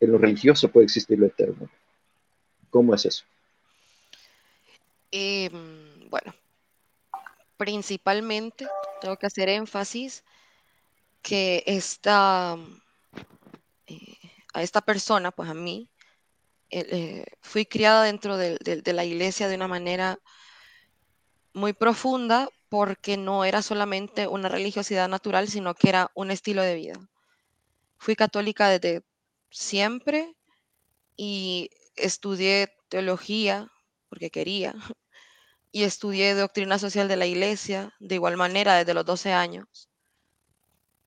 en lo religioso puede existir lo eterno. ¿Cómo es eso? Em, bueno, principalmente tengo que hacer énfasis que esta, eh, a esta persona, pues a mí, eh, fui criada dentro de, la iglesia de una manera muy profunda porque no era solamente una religiosidad natural, sino que era un estilo de vida. Fui católica desde siempre y estudié teología porque quería y estudié doctrina social de la iglesia de igual manera desde los 12 años,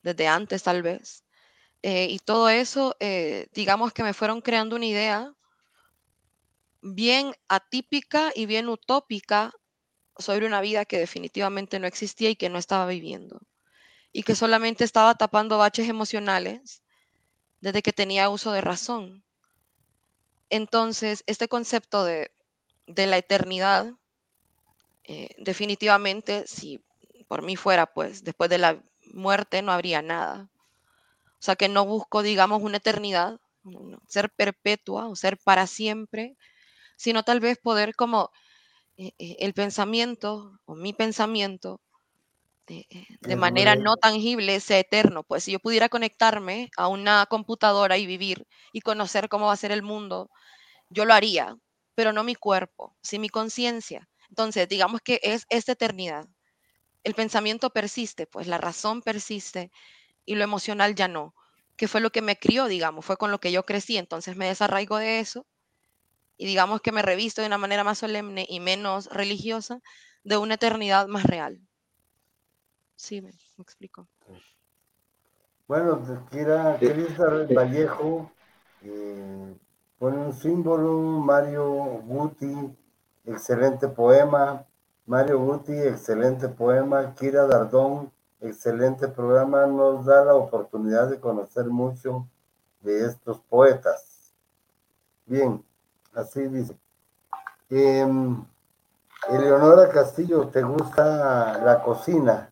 desde antes tal vez. Eh, y todo eso, eh, digamos que me fueron creando una idea bien atípica y bien utópica sobre una vida que definitivamente no existía y que no estaba viviendo. Y que solamente estaba tapando baches emocionales desde que tenía uso de razón. Entonces, este concepto de, la eternidad, eh, definitivamente, si por mí fuera, pues después de la muerte no habría nada. O sea que no busco, digamos, una eternidad, ser perpetua o ser para siempre, sino tal vez poder como eh, eh, el pensamiento o mi pensamiento de manera no tangible sea eterno. Pues si yo pudiera conectarme a una computadora y vivir y conocer cómo va a ser el mundo, yo lo haría, pero no mi cuerpo, sí mi conciencia. Entonces, digamos que es esta eternidad. El pensamiento persiste, pues la razón persiste y lo emocional ya no, que fue lo que me crió, digamos, fue con lo que yo crecí, entonces me desarraigo de eso y digamos que me revisto de una manera más solemne y menos religiosa de una eternidad más real. Sí, me, explico. Bueno, Kira, Cristal Vallejo eh, pone un símbolo, Mario Guti, excelente poema. Mario Guti, excelente poema. Kira Dardón, excelente programa. Nos da la oportunidad de conocer mucho de estos poetas. Bien, así dice. Em, Eleonora Castillo, ¿te gusta la cocina?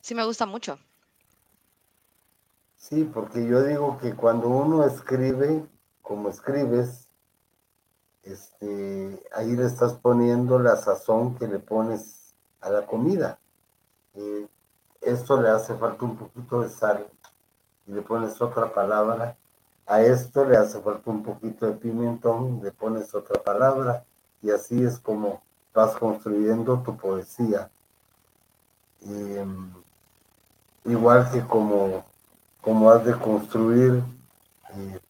Sí, me gusta mucho. Sí, porque yo digo que cuando uno escribe, como escribes, este, ahí le estás poniendo la sazón que le pones a la comida. Eh, esto le hace falta un poquito de sal y le pones otra palabra. A esto le hace falta un poquito de pimentón, le pones otra palabra y así es como vas construyendo tu poesía. Em, igual que como, como has de construir eh,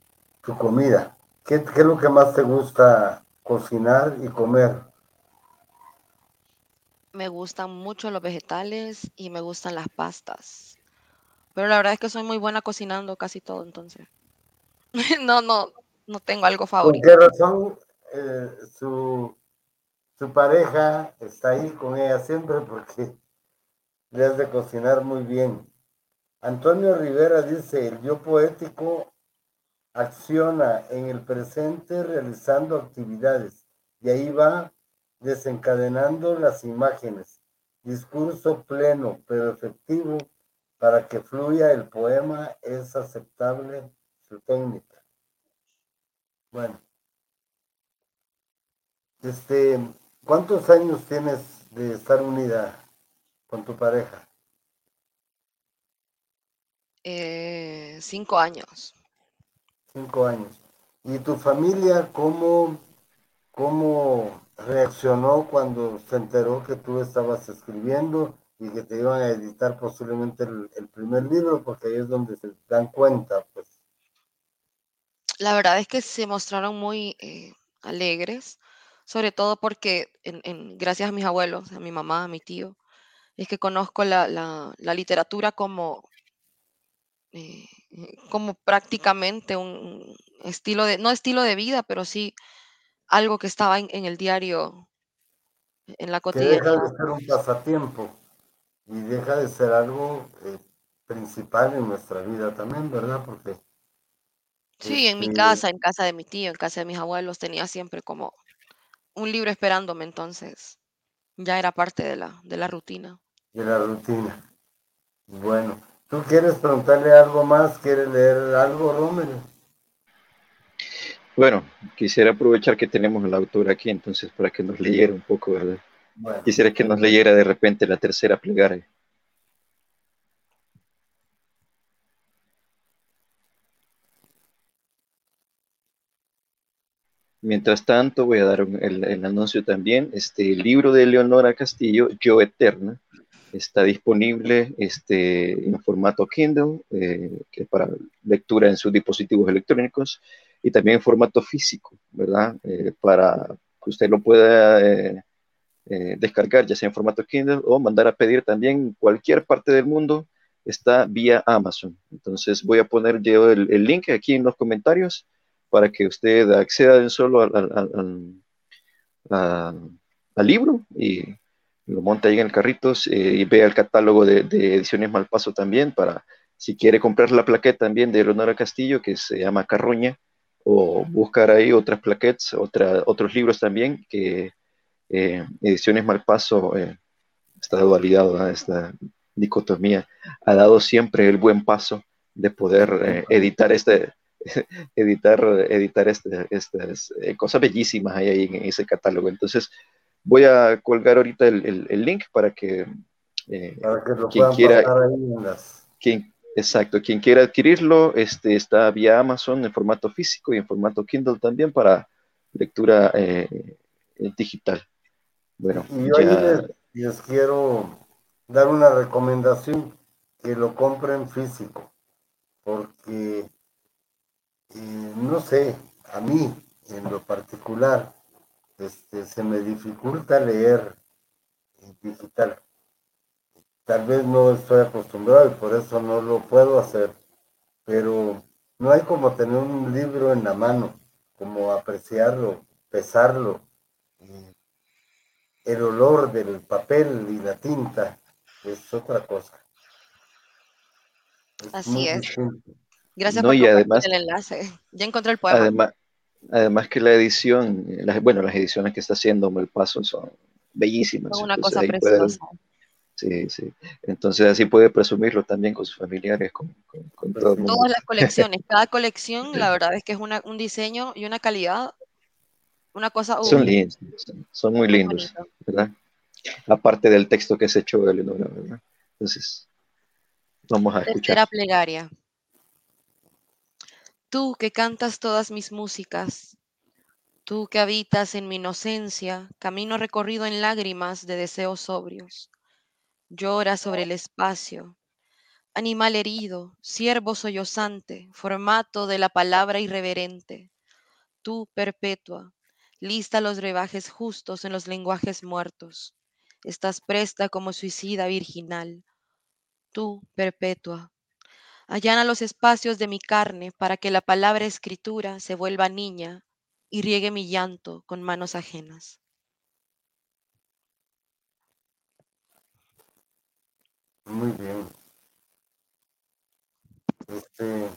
tu comida. ¿Qué, es lo que más te gusta cocinar y comer? Me gustan mucho los vegetales y me gustan las pastas. Pero la verdad es que soy muy buena cocinando casi todo, entonces. no, no, no tengo algo favorito. ¿Por qué razón eh, su, su pareja está ahí con ella siempre? Porque le has de cocinar muy bien. Antonio Rivera dice, el yo poético acciona en el presente realizando actividades y ahí va desencadenando las imágenes. Discurso pleno pero efectivo para que fluya el poema es aceptable su técnica. Bueno, este, ¿cuántos años tienes de estar unida? con tu pareja? Eh, cinco años. Cinco años. ¿Y tu familia cómo, cómo reaccionó cuando se enteró que tú estabas escribiendo y que te iban a editar posiblemente el, primer libro? Porque ahí es donde se dan cuenta, pues. La verdad es que se mostraron muy eh, alegres, sobre todo porque en, gracias a mis abuelos, a mi mamá, a mi tío, es que conozco la, literatura como, eh, como prácticamente un estilo de, no estilo de vida, pero sí algo que estaba en, el diario, en la cotidianidad. Que deja de ser un pasatiempo y deja de ser algo eh, principal en nuestra vida también, ¿verdad? Porque... Sí, en mi este casa, en casa de mi tío, en casa de mis abuelos, tenía siempre como un libro esperándome, entonces ya era parte de la, de la rutina. De la rutina. Bueno, ¿tú quieres preguntarle algo más? ¿Quieres leer algo, Romero? Bueno, quisiera aprovechar que tenemos al autor aquí, entonces, para que nos leyera un poco, ¿verdad? Quisiera que nos leyera de repente la tercera plegaria. Mientras tanto, voy a dar el, anuncio también. Este libro de Leonora Castillo, Yo Eterna, está disponible este, en formato Kindle, eh, que para lectura en sus dispositivos electrónicos, y también en formato físico, ¿verdad? Eh, para que usted lo pueda eh, descargar, ya sea en formato Kindle o mandar a pedir también en cualquier parte del mundo, está vía Amazon. Entonces voy a poner yo el, el link aquí en los comentarios para que usted acceda solo al, al, libro y lo monte ahí en el carrito eh, y vea el catálogo de, Ediciones Malpaso también para si quiere comprar la plaqueta también de Leonora Castillo que se llama Carroña o buscar ahí otras plaquetas, otra, otros libros también que eh, Ediciones Malpaso, eh, esta dualidad, esta dicotomía, ha dado siempre el buen paso de poder editar este, editar, editar este, estas eh, cosas bellísimas ahí en ese catálogo. Entonces, voy a colgar ahorita el, link para que, eh, quien quiera, ahí quien, exacto, quien quiera adquirirlo, este, está vía Amazon en formato físico y en formato Kindle también para lectura eh, digital. Bueno, y ya... les quiero dar una recomendación que lo compren físico, porque eh, no sé, a mí en lo particular, este, se me dificulta leer digital. Tal vez no estoy acostumbrado y por eso no lo puedo hacer, pero no hay como tener un libro en la mano, como apreciarlo, pesarlo, el olor del papel y la tinta es otra cosa. Así es. Gracias por además, el enlace. Ya encontré el poema. Además, además que la edición, bueno, las ediciones que está haciendo El Paso son bellísimas. Son una cosa preciosa. sí, sí. Entonces así puede presumirlo también con sus familiares, con, con, todo Todas las colecciones, cada colección, la verdad es que es un diseño y una calidad, una cosa... son lindos, son, muy lindos, ¿verdad? Aparte del texto que se echó Eleonora, ¿verdad? Entonces, vamos a escuchar. Tercera plegaria. Tú que cantas todas mis músicas, tú que habitas en mi inocencia, camino recorrido en lágrimas de deseos sobrios, llora sobre el espacio, animal herido, siervo sollozante, formato de la palabra irreverente, tú perpetua, lista los rebajes justos en los lenguajes muertos, estás presta como suicida virginal, tú perpetua, Allana los espacios de mi carne para que la palabra escritura se vuelva niña y riegue mi llanto con manos ajenas. Muy bien. Este,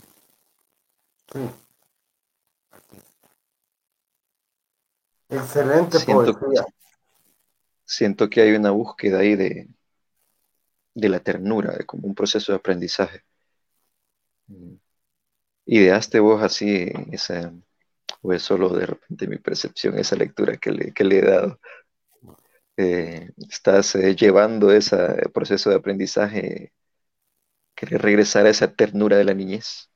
sí. Excelente poesía. siento que hay una búsqueda ahí de, de la ternura, de como un proceso de aprendizaje. ¿Ideaste vos así esa, o es solo de repente mi percepción, esa lectura que le, he dado? Eh, ¿Estás eh, llevando ese proceso de aprendizaje, que regresar a esa ternura de la niñez?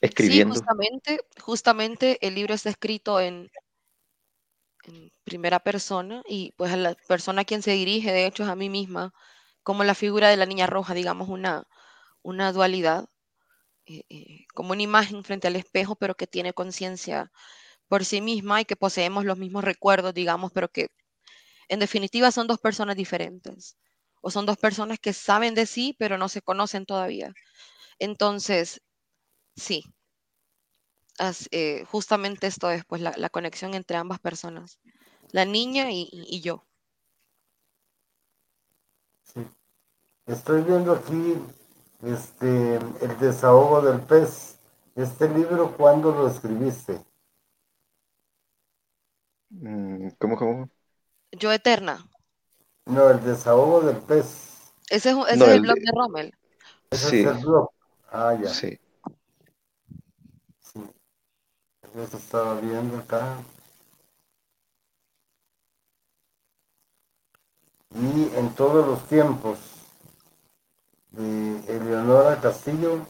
Escribiendo. Sí, justamente, justamente el libro está escrito en, en primera persona y pues a la persona a quien se dirige, de hecho, es a mí misma, como la figura de la niña roja, digamos, una, una dualidad eh, eh, como una imagen frente al espejo, pero que tiene conciencia por sí misma y que poseemos los mismos recuerdos, digamos, pero que en definitiva son dos personas diferentes o son dos personas que saben de sí, pero no se conocen todavía. Entonces, sí, eh, justamente esto es pues, la, conexión entre ambas personas, la niña y, yo. Estoy viendo aquí este, El desahogo del pez. Este libro, ¿cuándo lo escribiste? Mm, ¿Cómo, cómo? Yo Eterna. No, El desahogo del pez. Ese es, ese es el, blog de, Rommel. Ese sí. es el blog. Ah, ya. Sí. Sí. Eso estaba viendo acá. Y en todos los tiempos de Eleonora Castillo,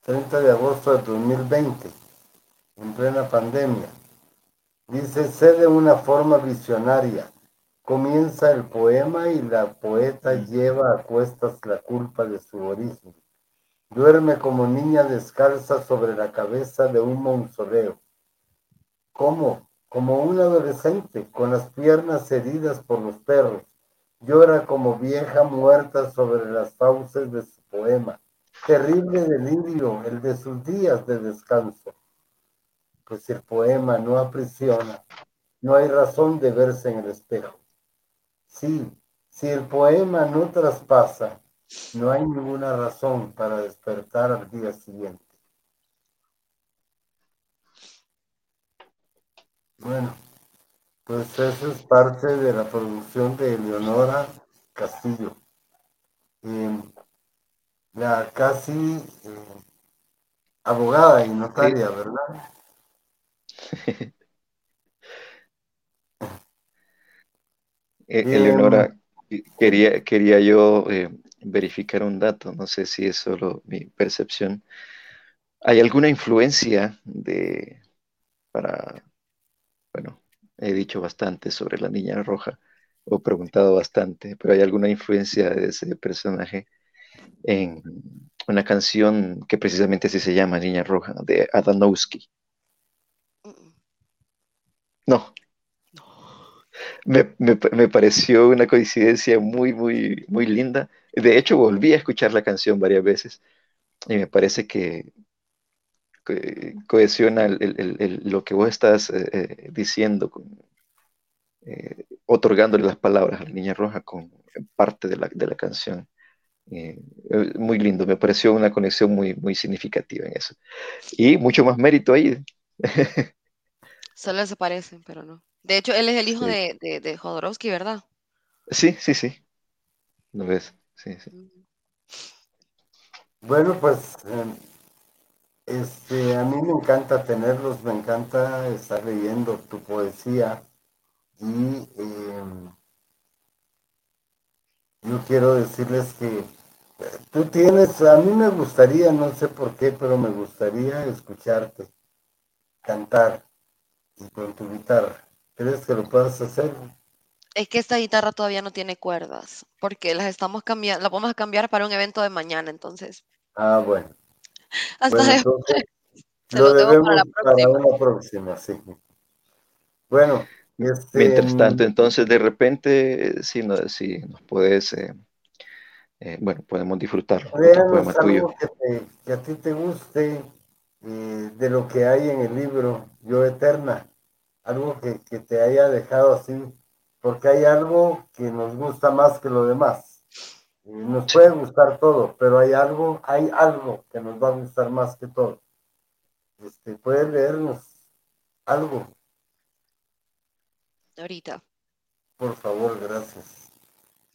30 de agosto de 2020, en plena pandemia. Dice, sé de una forma visionaria. Comienza el poema y la poeta lleva a cuestas la culpa de su origen. Duerme como niña descalza sobre la cabeza de un mausoleo. ¿Cómo? Como un adolescente con las piernas heridas por los perros. Llora como vieja muerta sobre las fauces de su poema. Terrible delirio el de sus días de descanso. Pues el poema no aprisiona, no hay razón de verse en el espejo. Sí, si el poema no traspasa, no hay ninguna razón para despertar al día siguiente. Bueno, pues eso es parte de la producción de Leonora Castillo. Em, la casi eh, abogada y notaria, ¿verdad? Eh, Eleonora, quería, quería yo eh, verificar un dato, no sé si es solo mi percepción. ¿Hay alguna influencia de, para, bueno, he dicho bastante sobre la niña roja, o preguntado bastante, pero ¿hay alguna influencia de ese personaje en una canción que precisamente así se llama Niña Roja, de Adanowski? No. Me, me, pareció una coincidencia muy, muy, muy linda. De hecho, volví a escuchar la canción varias veces y me parece que, cohesiona lo que vos estás eh, eh, diciendo, eh, otorgándole las palabras a la Niña Roja con parte de la, de la canción. muy lindo, me pareció una conexión muy, muy significativa en eso. Y mucho más mérito ahí. Solo se parecen, pero no. De hecho, él es el hijo de, de, Jodorowsky, ¿verdad? Sí, sí, sí. ¿Lo ves? Sí, sí. Bueno, pues em, este, a mí me encanta tenerlos, me encanta estar leyendo tu poesía y em, yo quiero decirles que eh, tú tienes, a mí me gustaría, no sé por qué, pero me gustaría escucharte cantar y con tu guitarra. ¿Crees que lo puedas hacer? Es que esta guitarra todavía no tiene cuerdas, porque las estamos cambiando, la vamos a cambiar para un evento de mañana, entonces. Ah, bueno. Hasta bueno, Se lo, debemos para, la próxima. para una próxima, sí. Bueno, este, mientras tanto, entonces de repente, si, no, si nos puedes, eh, eh, bueno, podemos disfrutar. Otro tuyo. Que, a ti te guste eh, de lo que hay en el libro Yo Eterna, algo que, te haya dejado así, porque hay algo que nos gusta más que lo demás. Nos puede gustar todo, pero hay algo, hay algo que nos va a gustar más que todo. Este, puede leernos algo. Ahorita. Por favor, gracias.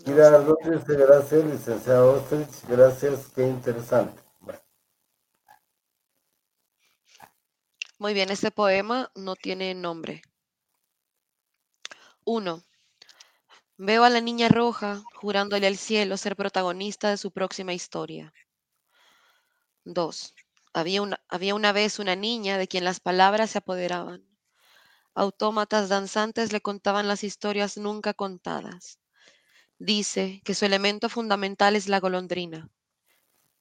Mira, gracias, licenciado Ostrich, gracias, qué interesante. Muy bien, este poema no tiene nombre. 1. Veo a la niña roja jurándole al cielo ser protagonista de su próxima historia. 2. Había una, había una vez una niña de quien las palabras se apoderaban. Autómatas danzantes le contaban las historias nunca contadas. Dice que su elemento fundamental es la golondrina.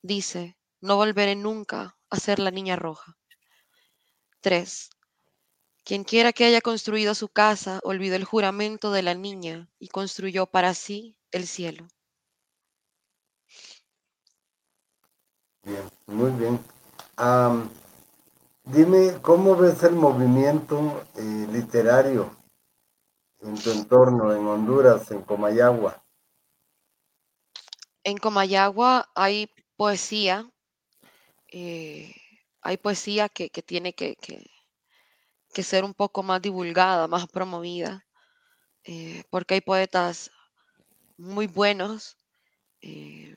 Dice, no volveré nunca a ser la niña roja. 3. Quien quiera que haya construido su casa olvidó el juramento de la niña y construyó para sí el cielo. Bien, muy bien. dime, ¿cómo ves el movimiento eh, literario en tu entorno, en Honduras, en Comayagua? En Comayagua hay poesía, eh, hay poesía que, tiene que, que, ser un poco más divulgada, más promovida, eh, porque hay poetas muy buenos, eh,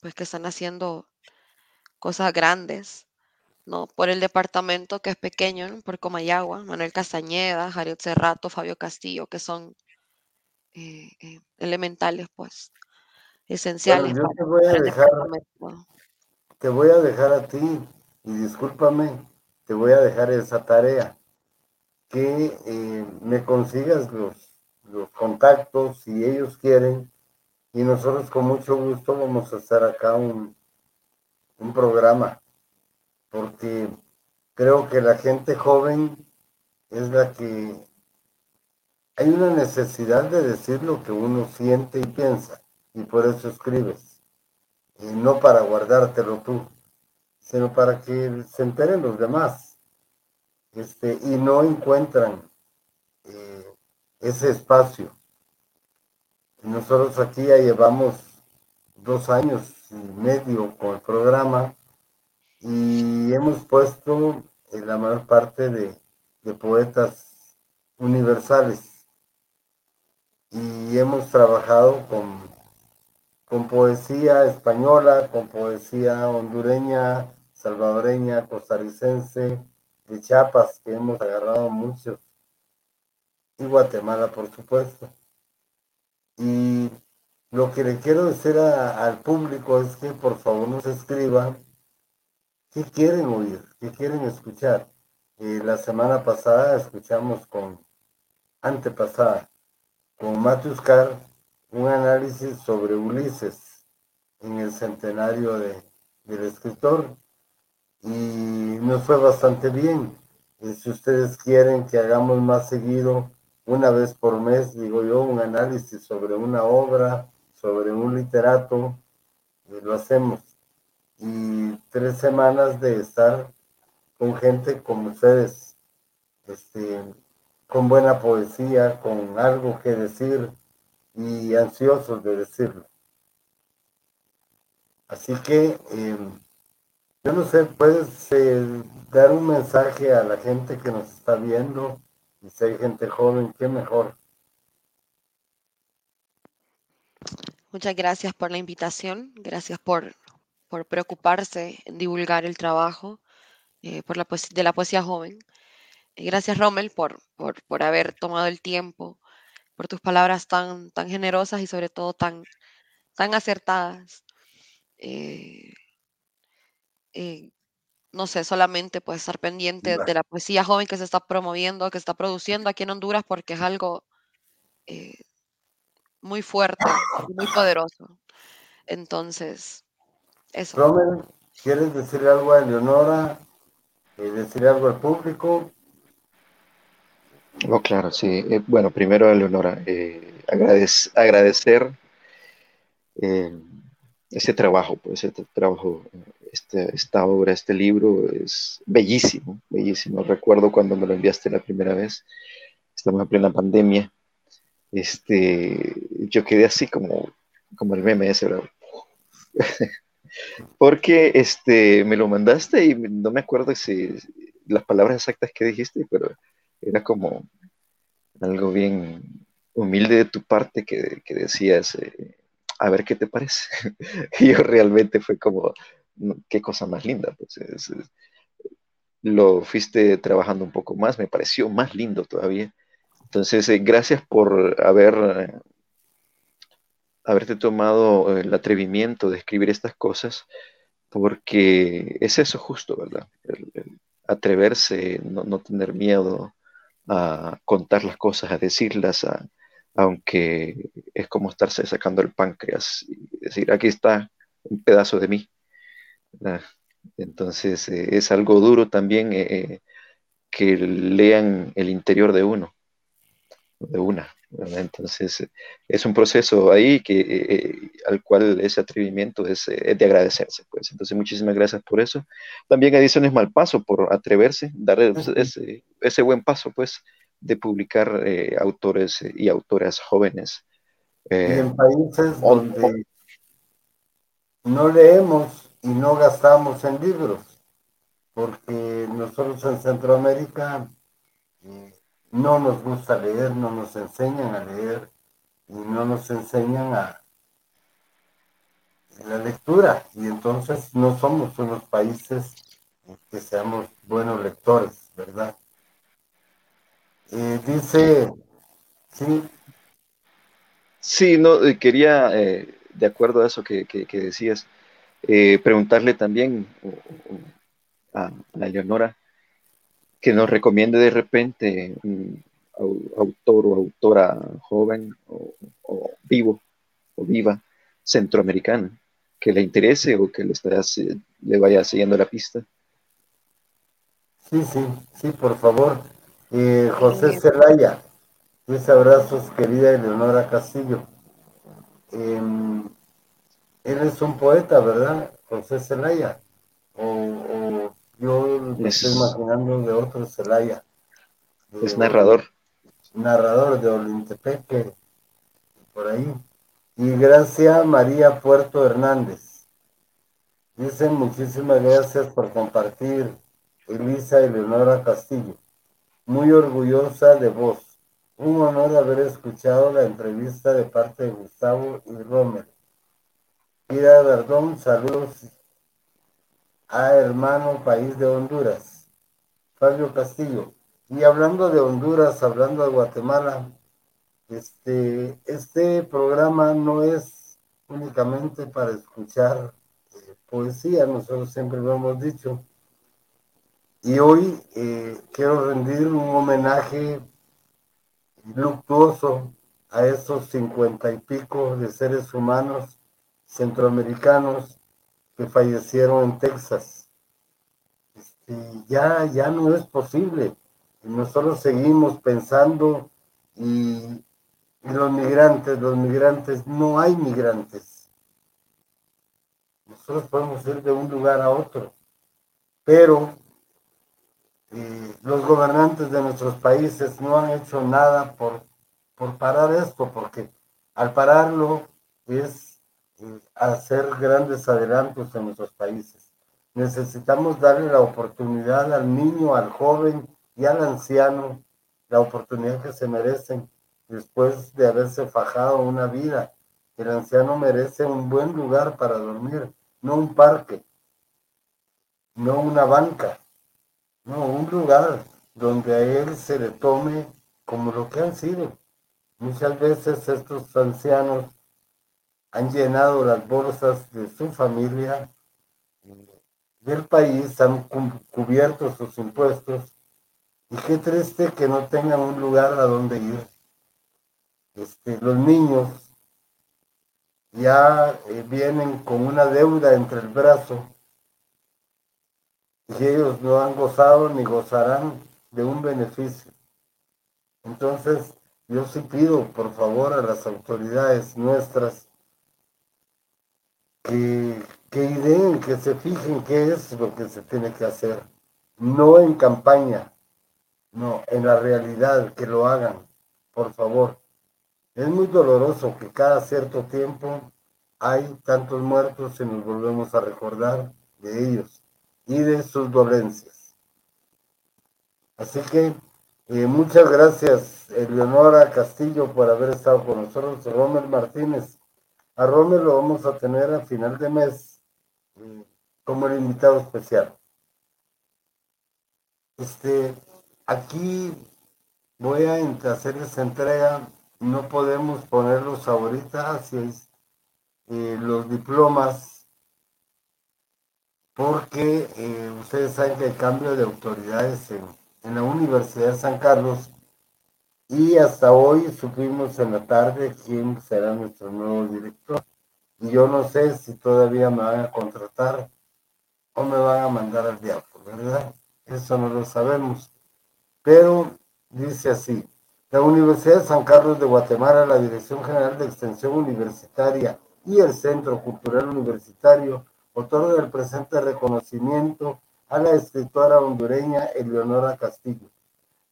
pues que están haciendo cosas grandes, ¿no? Por el departamento que es pequeño, por Comayagua, Manuel Castañeda, Jariot Cerrato, Fabio Castillo, que son eh, elementales, pues, esenciales. te voy a dejar, te voy a dejar a ti y discúlpame, te voy a dejar esa tarea, que eh, me consigas los, los contactos si ellos quieren y nosotros con mucho gusto vamos a hacer acá un, un programa, porque creo que la gente joven es la que hay una necesidad de decir lo que uno siente y piensa, y por eso escribes, y no para guardártelo tú sino para que se enteren los demás este, y no encuentran eh, ese espacio. Nosotros aquí ya llevamos dos años y medio con el programa y hemos puesto en la mayor parte de, de poetas universales y hemos trabajado con, con poesía española, con poesía hondureña, salvadoreña, costarricense, de Chiapas, que hemos agarrado muchos, y Guatemala, por supuesto. Y lo que le quiero decir al público es que por favor nos escriban qué quieren oír, qué quieren escuchar. Eh, la semana pasada escuchamos con, antepasada, con Matthews Carr, un análisis sobre Ulises en el centenario de, del escritor y nos fue bastante bien. Y si ustedes quieren que hagamos más seguido, una vez por mes, digo yo, un análisis sobre una obra, sobre un literato, y lo hacemos. Y tres semanas de estar con gente como ustedes, este, con buena poesía, con algo que decir, y ansiosos de decirlo. Así que, em, yo no sé, puedes eh, dar un mensaje a la gente que nos está viendo, y si hay gente joven, qué mejor. Muchas gracias por la invitación, gracias por, por preocuparse en divulgar el trabajo eh, por la de la poesía joven. gracias, Rommel, por, por, por haber tomado el tiempo por tus palabras tan, tan generosas y sobre todo tan, tan acertadas. Eh, eh, no sé, solamente pues estar pendiente de la poesía joven que se está promoviendo, que se está produciendo aquí en Honduras, porque es algo eh, muy fuerte, muy poderoso. Entonces, eso. Romer, ¿quieres decir algo a Eleonora? ¿Decir algo al público? Oh, claro, sí. Eh, bueno, primero, Leonora, eh, agradecer eh, ese trabajo, pues este trabajo, este, esta obra, este libro es bellísimo, bellísimo. Recuerdo cuando me lo enviaste la primera vez, estamos en plena pandemia, este, yo quedé así como, como el meme ese, ¿verdad? Porque este, me lo mandaste y no me acuerdo si las palabras exactas que dijiste, pero era como algo bien humilde de tu parte que, decías, eh, a ver qué te parece. y yo realmente fue como, qué cosa más linda. Pues, lo fuiste trabajando un poco más, me pareció más lindo todavía. Entonces, eh, gracias por haber, haberte tomado el atrevimiento de escribir estas cosas, porque es eso justo, ¿verdad? atreverse, no, no tener miedo, a contar las cosas, a decirlas, aunque es como estarse sacando el páncreas y decir, aquí está un pedazo de mí. Entonces eh, es algo duro también eh, eh, que lean el interior de uno, de una. Entonces es un proceso ahí que, al cual ese atrevimiento es, de agradecerse. Pues. Entonces muchísimas gracias por eso. También Ediciones Malpaso por atreverse, dar ese, ese buen paso, pues, de publicar autores y autoras jóvenes. Eh, en países donde no leemos y no gastamos en libros, porque nosotros en Centroamérica eh, no nos gusta leer, no nos enseñan a leer y no nos enseñan a la lectura y entonces no somos unos países que seamos buenos lectores, ¿verdad? Eh, dice, sí. Sí, no, eh, quería, eh, de acuerdo a eso que, decías, preguntarle también a, la Leonora que nos recomiende de repente un autor o autora joven o, o vivo o viva centroamericana que le interese o que le, le vaya siguiendo la pista. Sí, sí, sí, por favor. Eh, José Celaya, mis abrazos, querida Eleonora Castillo. Em, él es un poeta, ¿verdad? José Celaya. O, yo me estoy imaginando de otro Celaya. es narrador. Narrador de Olintepeque, por ahí. Y gracias María Puerto Hernández. Dicen muchísimas gracias por compartir, Elisa Eleonora Castillo. Muy orgullosa de vos. Un honor haber escuchado la entrevista de parte de Gustavo y Romer. Kira Dardón, saludos a hermano país de Honduras. Fabio Castillo. Y hablando de Honduras, hablando de Guatemala, este, este programa no es únicamente para escuchar eh, poesía, nosotros siempre lo hemos dicho. Y hoy eh, quiero rendir un homenaje luctuoso a esos cincuenta y pico de seres humanos centroamericanos que fallecieron en Texas. Este, ya, ya no es posible. nosotros seguimos pensando y los migrantes, los migrantes, no hay migrantes. Nosotros podemos ir de un lugar a otro, pero eh, los gobernantes de nuestros países no han hecho nada por, por parar esto, porque al pararlo es hacer grandes adelantos en nuestros países. Necesitamos darle la oportunidad al niño, al joven y al anciano, la oportunidad que se merecen después de haberse fajado una vida. El anciano merece un buen lugar para dormir, no un parque, no una banca, no un lugar donde a él se le tome como lo que han sido. Muchas veces estos ancianos han llenado las bolsas de su familia, del país, han cubierto sus impuestos y qué triste que no tengan un lugar a donde ir. Este, los niños ya eh, vienen con una deuda entre el brazo y ellos no han gozado ni gozarán de un beneficio. Entonces, yo sí pido, por favor, a las autoridades nuestras que, que ideen, que se fijen qué es lo que se tiene que hacer. No en campaña, no, en la realidad, que lo hagan, por favor. Es muy doloroso que cada cierto tiempo hay tantos muertos y nos volvemos a recordar de ellos y de sus dolencias. Así que eh, muchas gracias, Eleonora Castillo, por haber estado con nosotros, Romer Martínez. A Romer lo vamos a tener a final de mes eh, como el invitado especial. Este, aquí voy a hacer esa entrega no podemos ponerlos ahorita hacia eh, los diplomas porque eh, ustedes saben que hay cambio de autoridades en, en, la Universidad de San Carlos y hasta hoy supimos en la tarde quién será nuestro nuevo director. Y yo no sé si todavía me van a contratar o me van a mandar al diablo, ¿verdad? Eso no lo sabemos. Pero dice así, la Universidad de San Carlos de Guatemala, la Dirección General de Extensión Universitaria y el Centro Cultural Universitario otorga el presente reconocimiento a la escritora hondureña Eleonora Castillo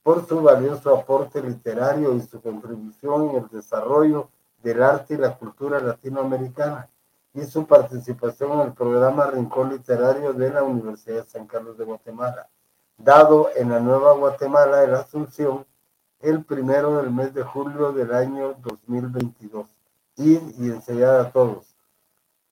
por su valioso aporte literario y su contribución en el desarrollo del arte y la cultura latinoamericana y su participación en el programa Rincón Literario de la Universidad de San Carlos de Guatemala, dado en la Nueva Guatemala de la Asunción el primero del mes de julio del año 2022. Ir y enseñar a todos.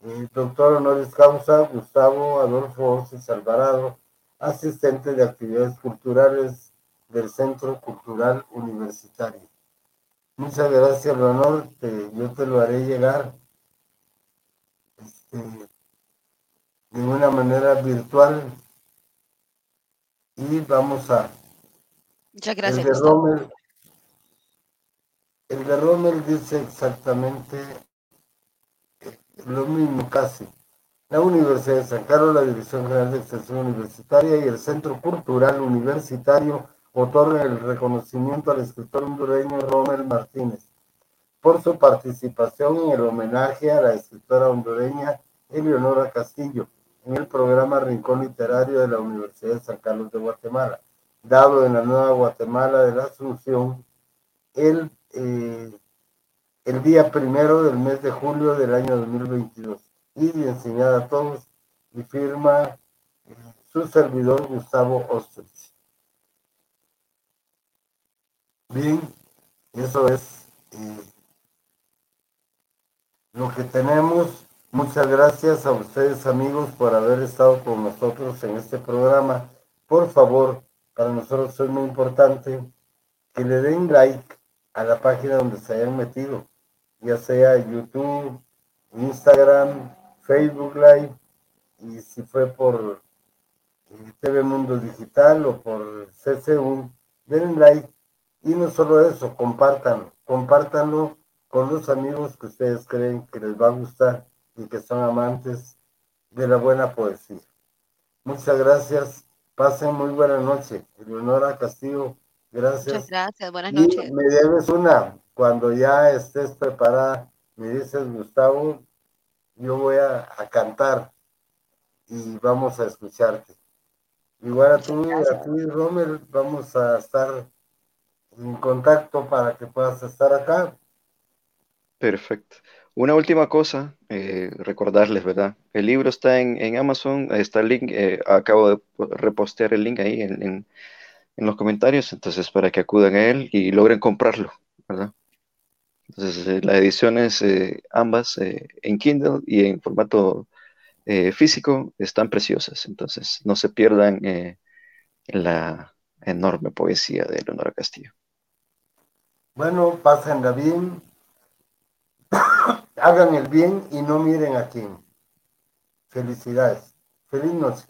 El doctor honoris causa Gustavo Adolfo Oces Alvarado, asistente de actividades culturales del Centro Cultural Universitario. Muchas gracias, Leonor. yo te lo haré llegar este, de una manera virtual y vamos a Muchas gracias. El de Rommel dice exactamente lo mismo casi. La Universidad de San Carlos, la Dirección General de Extensión Universitaria y el Centro Cultural Universitario otorgan el reconocimiento al escritor hondureño Rommel Martínez por su participación en el homenaje a la escritora hondureña Eleonora Castillo en el programa Rincón Literario de la Universidad de San Carlos de Guatemala, dado en la Nueva Guatemala de la Asunción el eh, el día primero del mes de julio del año 2022 y enseñada a todos y firma eh, su servidor Gustavo Ostrich. Bien, eso es eh, lo que tenemos Muchas gracias a ustedes amigos por haber estado con nosotros en este programa. Por favor, para nosotros es muy importante que le den like a la página donde se hayan metido, ya sea YouTube, Instagram, Facebook Live, y si fue por TV Mundo Digital o por CCU, den like. Y no solo eso, compartan, compártanlo con los amigos que ustedes creen que les va a gustar y que son amantes de la buena poesía. Muchas gracias. Pasen muy buena noche. Eleonora Castillo, gracias. Muchas gracias, buenas noches. me debes una, cuando ya estés preparada, me dices, Gustavo, yo voy a, cantar y vamos a escucharte. Igual a tú, a tú y Romer, vamos a estar en contacto para que puedas estar acá. Perfecto. Una última cosa, eh, recordarles, ¿verdad? El libro está en, Amazon, está el link, eh, acabo de repostear el link ahí en, los comentarios, entonces para que acudan a él y logren comprarlo, ¿verdad? Entonces, eh, las ediciones, ambas en Kindle y en formato físico, están preciosas, entonces no se pierdan la enorme poesía de Leonora Castillo. Bueno, pásenla bien, Hagan el bien y no miren a quién. Felicidades. Feliz noche.